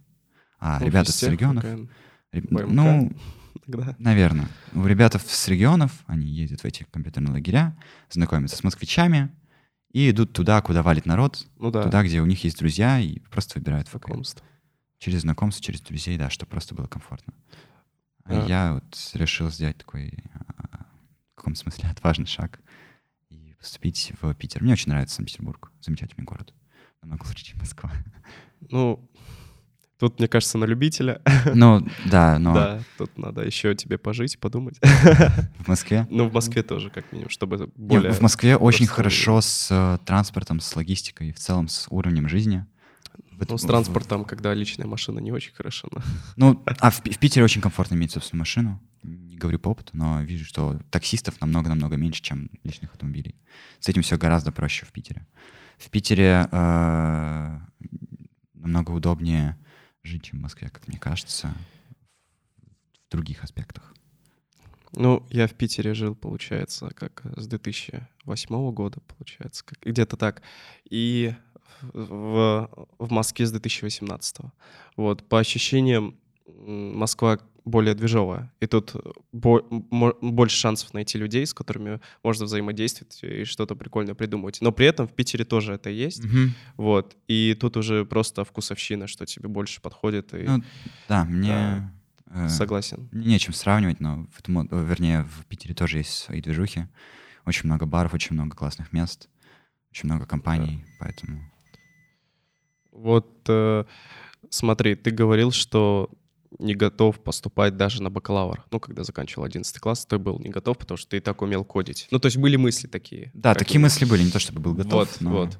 [SPEAKER 2] А ну, ребята с регионов... ФКН. Ну, тогда? Наверное. У ребят с регионов, они ездят в эти компьютерные лагеря, знакомятся с москвичами и идут туда, куда валит народ, ну, да. туда, где у них есть друзья, и просто выбирают
[SPEAKER 1] знакомство.
[SPEAKER 2] Через знакомство, через друзей, да, чтобы просто было комфортно. А, а я вот решил сделать такой, а, в каком смысле, отважный шаг и поступить в Питер. Мне очень нравится Санкт-Петербург. Замечательный город. Намного лучше, чем Москва.
[SPEAKER 1] Ну, Тут, мне кажется, на любителя.
[SPEAKER 2] Ну, да, но...
[SPEAKER 1] Да, тут надо еще тебе пожить, подумать.
[SPEAKER 2] В Москве?
[SPEAKER 1] Ну, в Москве тоже, как минимум, чтобы более...
[SPEAKER 2] в Москве очень хорошо с э, транспортом, с логистикой, в целом с уровнем жизни.
[SPEAKER 1] Ну, с транспортом, когда личная машина не очень хорошо.
[SPEAKER 2] Ну, а в, в Питере очень комфортно иметь собственную машину. не говорю по опыту, но вижу, что таксистов намного-намного меньше, чем личных автомобилей. С этим все гораздо проще в Питере. В Питере э, намного удобнее жить, чем в Москве, как мне кажется, в других аспектах.
[SPEAKER 1] Ну, я в Питере жил, получается, как с 2008 года, получается, где-то так. И в, в Москве с 2018. Вот, по ощущениям, Москва более движовая. И тут бо- больше шансов найти людей, с которыми можно взаимодействовать и что-то прикольное придумывать. Но при этом в Питере тоже это есть.
[SPEAKER 2] Угу.
[SPEAKER 1] Вот. И тут уже просто вкусовщина, что тебе больше подходит. И,
[SPEAKER 2] ну, да, мне...
[SPEAKER 1] Э, согласен.
[SPEAKER 2] Нечем сравнивать, но, в этом, вернее, в Питере тоже есть свои движухи. Очень много баров, очень много классных мест, очень много компаний, да. поэтому...
[SPEAKER 1] Вот э, смотри, ты говорил, что не готов поступать даже на бакалавр. Ну, когда заканчивал 11 класс, ты был не готов, потому что ты и так умел кодить. Ну, то есть были мысли такие.
[SPEAKER 2] Да, такие мысли были, не то чтобы был готов.
[SPEAKER 1] Вот,
[SPEAKER 2] но...
[SPEAKER 1] вот.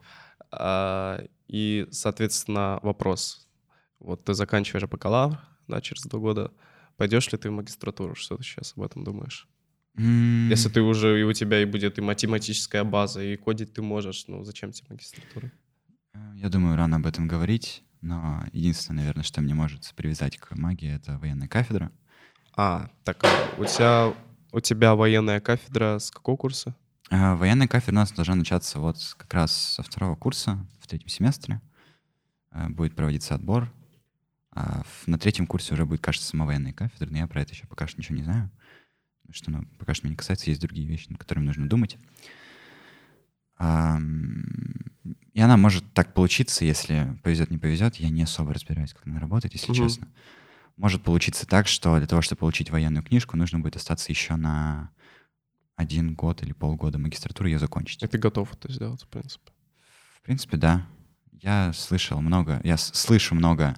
[SPEAKER 1] А, и, соответственно, вопрос. Вот ты заканчиваешь бакалавр, да, через два года. Пойдешь ли ты в магистратуру? Что ты сейчас об этом думаешь?
[SPEAKER 2] Mm.
[SPEAKER 1] Если ты уже, и у тебя и будет и математическая база, и кодить ты можешь, ну зачем тебе магистратура?
[SPEAKER 2] Я думаю, рано об этом говорить. Но единственное, наверное, что мне может привязать к магии, это военная кафедра.
[SPEAKER 1] А, так а у тебя, у тебя военная кафедра с какого курса?
[SPEAKER 2] А, военная кафедра у нас должна начаться вот как раз со второго курса, в третьем семестре. А, будет проводиться отбор. А на третьем курсе уже будет, кажется, сама военная кафедра, но я про это еще пока что ничего не знаю. Что ну, пока что меня не касается, есть другие вещи, над которыми нужно думать. И она может так получиться, если повезет, не повезет. Я не особо разбираюсь, как она работает, если угу. честно. Может получиться так, что для того, чтобы получить военную книжку, нужно будет остаться еще на один год или полгода магистратуры ее закончить.
[SPEAKER 1] И ты готов это сделать, в принципе?
[SPEAKER 2] В принципе, да. Я слышал много, я слышу много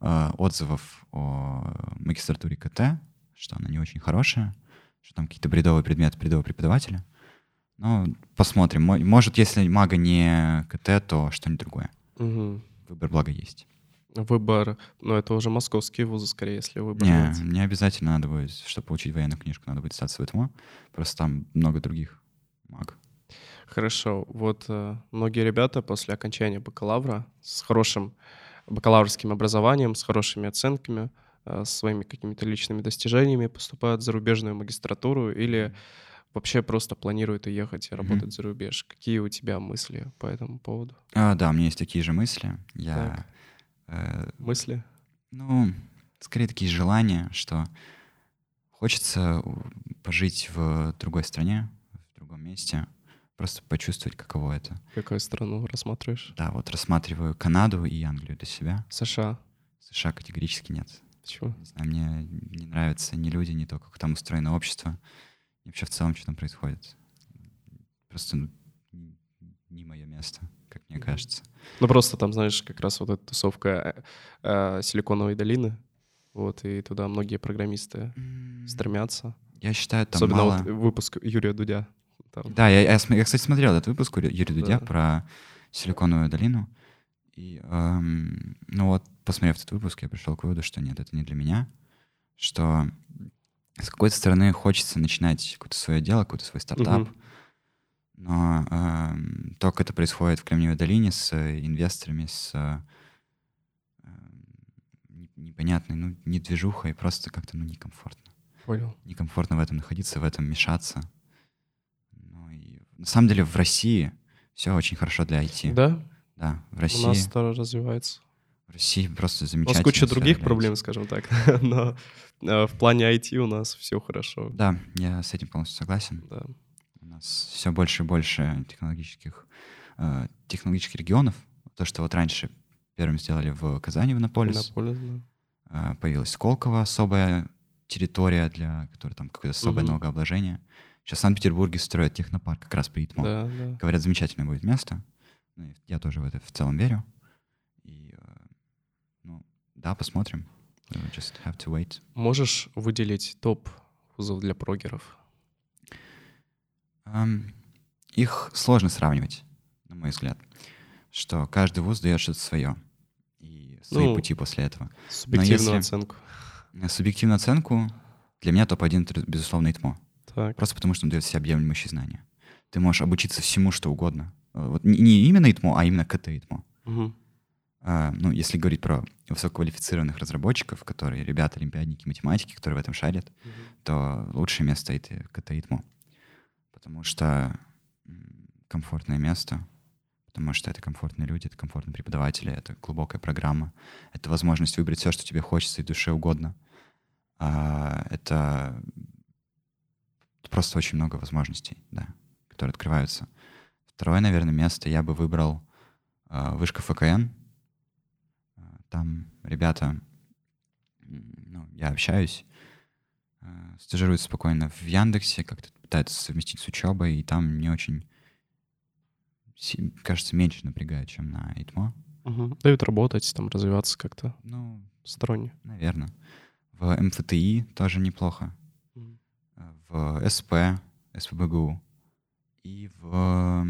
[SPEAKER 2] э, отзывов о магистратуре КТ, что она не очень хорошая, что там какие-то бредовые предметы, бредовые преподаватели. Ну, посмотрим. Может, если мага не КТ, то что-нибудь другое.
[SPEAKER 1] Угу.
[SPEAKER 2] Выбор, благо, есть.
[SPEAKER 1] Выбор, ну, это уже московские вузы, скорее, если выбор.
[SPEAKER 2] Не, не обязательно надо будет, чтобы получить военную книжку, надо будет статься ВТМО. Просто там много других маг.
[SPEAKER 1] Хорошо. Вот э, многие ребята после окончания бакалавра с хорошим бакалаврским образованием, с хорошими оценками, э, с своими какими-то личными достижениями поступают в зарубежную магистратуру или вообще просто планирует уехать и работать mm-hmm. за рубеж. Какие у тебя мысли по этому поводу?
[SPEAKER 2] А, да, у меня есть такие же мысли. Я,
[SPEAKER 1] э, мысли?
[SPEAKER 2] Ну, скорее такие желания, что хочется пожить в другой стране, в другом месте, просто почувствовать, каково это.
[SPEAKER 1] Какую страну рассматриваешь?
[SPEAKER 2] Да, вот рассматриваю Канаду и Англию для себя.
[SPEAKER 1] США?
[SPEAKER 2] США категорически нет.
[SPEAKER 1] Почему?
[SPEAKER 2] Не знаю, мне не нравятся ни люди, ни то, как там устроено общество. И вообще в целом, что там происходит. Просто ну, не мое место, как мне кажется.
[SPEAKER 1] Ну просто там, знаешь, как раз вот эта тусовка э, Силиконовой долины, вот, и туда многие программисты mm. стремятся.
[SPEAKER 2] Я считаю, там
[SPEAKER 1] Особенно
[SPEAKER 2] мало...
[SPEAKER 1] вот выпуск Юрия Дудя.
[SPEAKER 2] Там. Да, я, я, я, кстати, смотрел этот выпуск Юрия Дудя да. про Силиконовую долину. И, эм, ну вот, посмотрев этот выпуск, я пришел к выводу, что нет, это не для меня, что с какой-то стороны хочется начинать какое-то свое дело, какой-то свой стартап, uh-huh. но э, то, как это происходит в Кремниевой долине с инвесторами, с э, непонятной, ну, не движухой, просто как-то, ну, некомфортно.
[SPEAKER 1] Понял.
[SPEAKER 2] Некомфортно в этом находиться, в этом мешаться. Ну, и, на самом деле в России все очень хорошо для IT.
[SPEAKER 1] Да?
[SPEAKER 2] Да, в России. У
[SPEAKER 1] нас старо развивается.
[SPEAKER 2] В России просто замечательно.
[SPEAKER 1] У нас куча других проблем, скажем так, но э, в плане IT у нас все хорошо.
[SPEAKER 2] Да, я с этим полностью согласен.
[SPEAKER 1] Да.
[SPEAKER 2] У нас все больше и больше технологических, э, технологических регионов. То, что вот раньше первым сделали в Казани, в Иннополис.
[SPEAKER 1] Иннополис, да.
[SPEAKER 2] Э, появилась Сколково, особая территория, для которой там какое-то особое угу. налогообложение. Сейчас в Санкт-Петербурге строят технопарк как раз по ИТМО.
[SPEAKER 1] Да, да.
[SPEAKER 2] Говорят, замечательное будет место. Ну, я тоже в это в целом верю. Да, посмотрим. Just have to wait.
[SPEAKER 1] Можешь выделить топ вузов для прогеров?
[SPEAKER 2] Um, их сложно сравнивать, на мой взгляд. Что каждый вуз дает что-то свое. И свои ну, пути после этого.
[SPEAKER 1] Субъективную если, оценку.
[SPEAKER 2] Субъективную оценку. Для меня топ-1 — это, безусловно, ИТМО.
[SPEAKER 1] Так.
[SPEAKER 2] Просто потому, что он дает всеобъемлющие знания. Ты можешь обучиться всему, что угодно. Вот не именно ИТМО, а именно КТ ИТМО.
[SPEAKER 1] Угу.
[SPEAKER 2] А, ну, если говорить про высококвалифицированных разработчиков, которые ребята, олимпиадники, математики, которые в этом шарят, угу. то лучшее место — это КТ ИТМО. Потому что комфортное место, потому что это комфортные люди, это комфортные преподаватели, это глубокая программа, это возможность выбрать все, что тебе хочется и душе угодно. А, это просто очень много возможностей, да, которые открываются. Второе, наверное, место я бы выбрал э, вышка ФКН. Там ребята, ну, я общаюсь, э, стажируются спокойно в Яндексе, как-то пытаются совместить с учебой, и там мне очень, кажется, меньше напрягает, чем на ИТМО.
[SPEAKER 1] Угу. Дают работать, там развиваться как-то
[SPEAKER 2] ну,
[SPEAKER 1] сторонне.
[SPEAKER 2] Наверное. В МФТИ тоже неплохо. Угу. В СП, СПБГУ и в,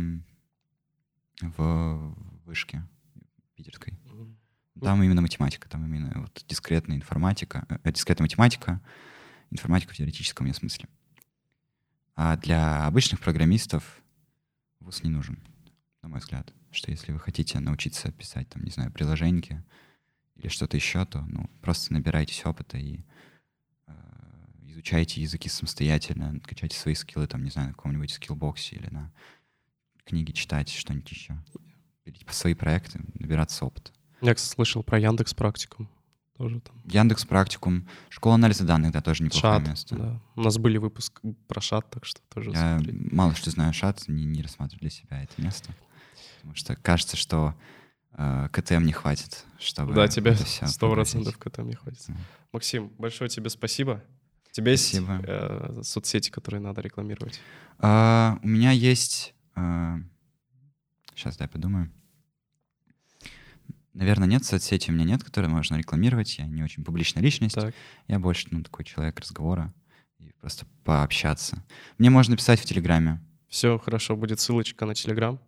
[SPEAKER 2] в вышке питерской. Там именно математика, там именно вот дискретная информатика, э, дискретная математика, информатика в теоретическом смысле. А для обычных программистов вуз не нужен, на мой взгляд. Что если вы хотите научиться писать, там, не знаю, приложеньки или что-то еще, то ну, просто набирайтесь опыта и э, изучайте языки самостоятельно, качайте свои скиллы, там, не знаю, на каком-нибудь скиллбоксе или на книги читать, что-нибудь еще. Берите свои проекты, набираться опыта.
[SPEAKER 1] Я, кстати, слышал про Яндекс Практикум. Тоже там.
[SPEAKER 2] Яндекс Практикум. Школа анализа данных, да, тоже неплохое
[SPEAKER 1] Шат,
[SPEAKER 2] место.
[SPEAKER 1] Да. У нас были выпуск про шат, так что тоже
[SPEAKER 2] Я смотри. мало что знаю шат, не, не рассматриваю для себя это место. Потому что кажется, что э, КТМ не хватит, чтобы...
[SPEAKER 1] Да, тебе сто процентов КТМ не хватит. Да. Максим, большое тебе спасибо. У тебя спасибо. есть э, соцсети, которые надо рекламировать?
[SPEAKER 2] А, у меня есть... Э, сейчас, дай подумаю. Наверное, нет соцсети у меня нет, которые можно рекламировать. Я не очень публичная личность. Так. Я больше, ну, такой человек разговора и просто пообщаться. Мне можно писать в Телеграме.
[SPEAKER 1] Все, хорошо, будет ссылочка на Телеграм.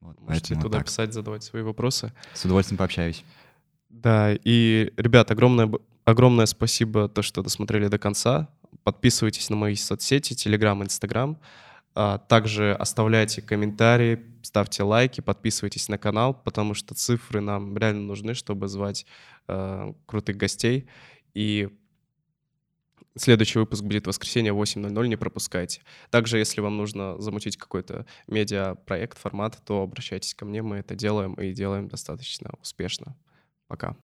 [SPEAKER 1] Вот, Можете туда так. писать, задавать свои вопросы.
[SPEAKER 2] С удовольствием пообщаюсь.
[SPEAKER 1] Да, и, ребят, огромное, огромное спасибо, то, что досмотрели до конца. Подписывайтесь на мои соцсети, Телеграм, Инстаграм. Также оставляйте комментарии, ставьте лайки, подписывайтесь на канал, потому что цифры нам реально нужны, чтобы звать э, крутых гостей. И Следующий выпуск будет в воскресенье 8.00, не пропускайте. Также, если вам нужно замутить какой-то медиа-проект, формат, то обращайтесь ко мне, мы это делаем и делаем достаточно успешно. Пока.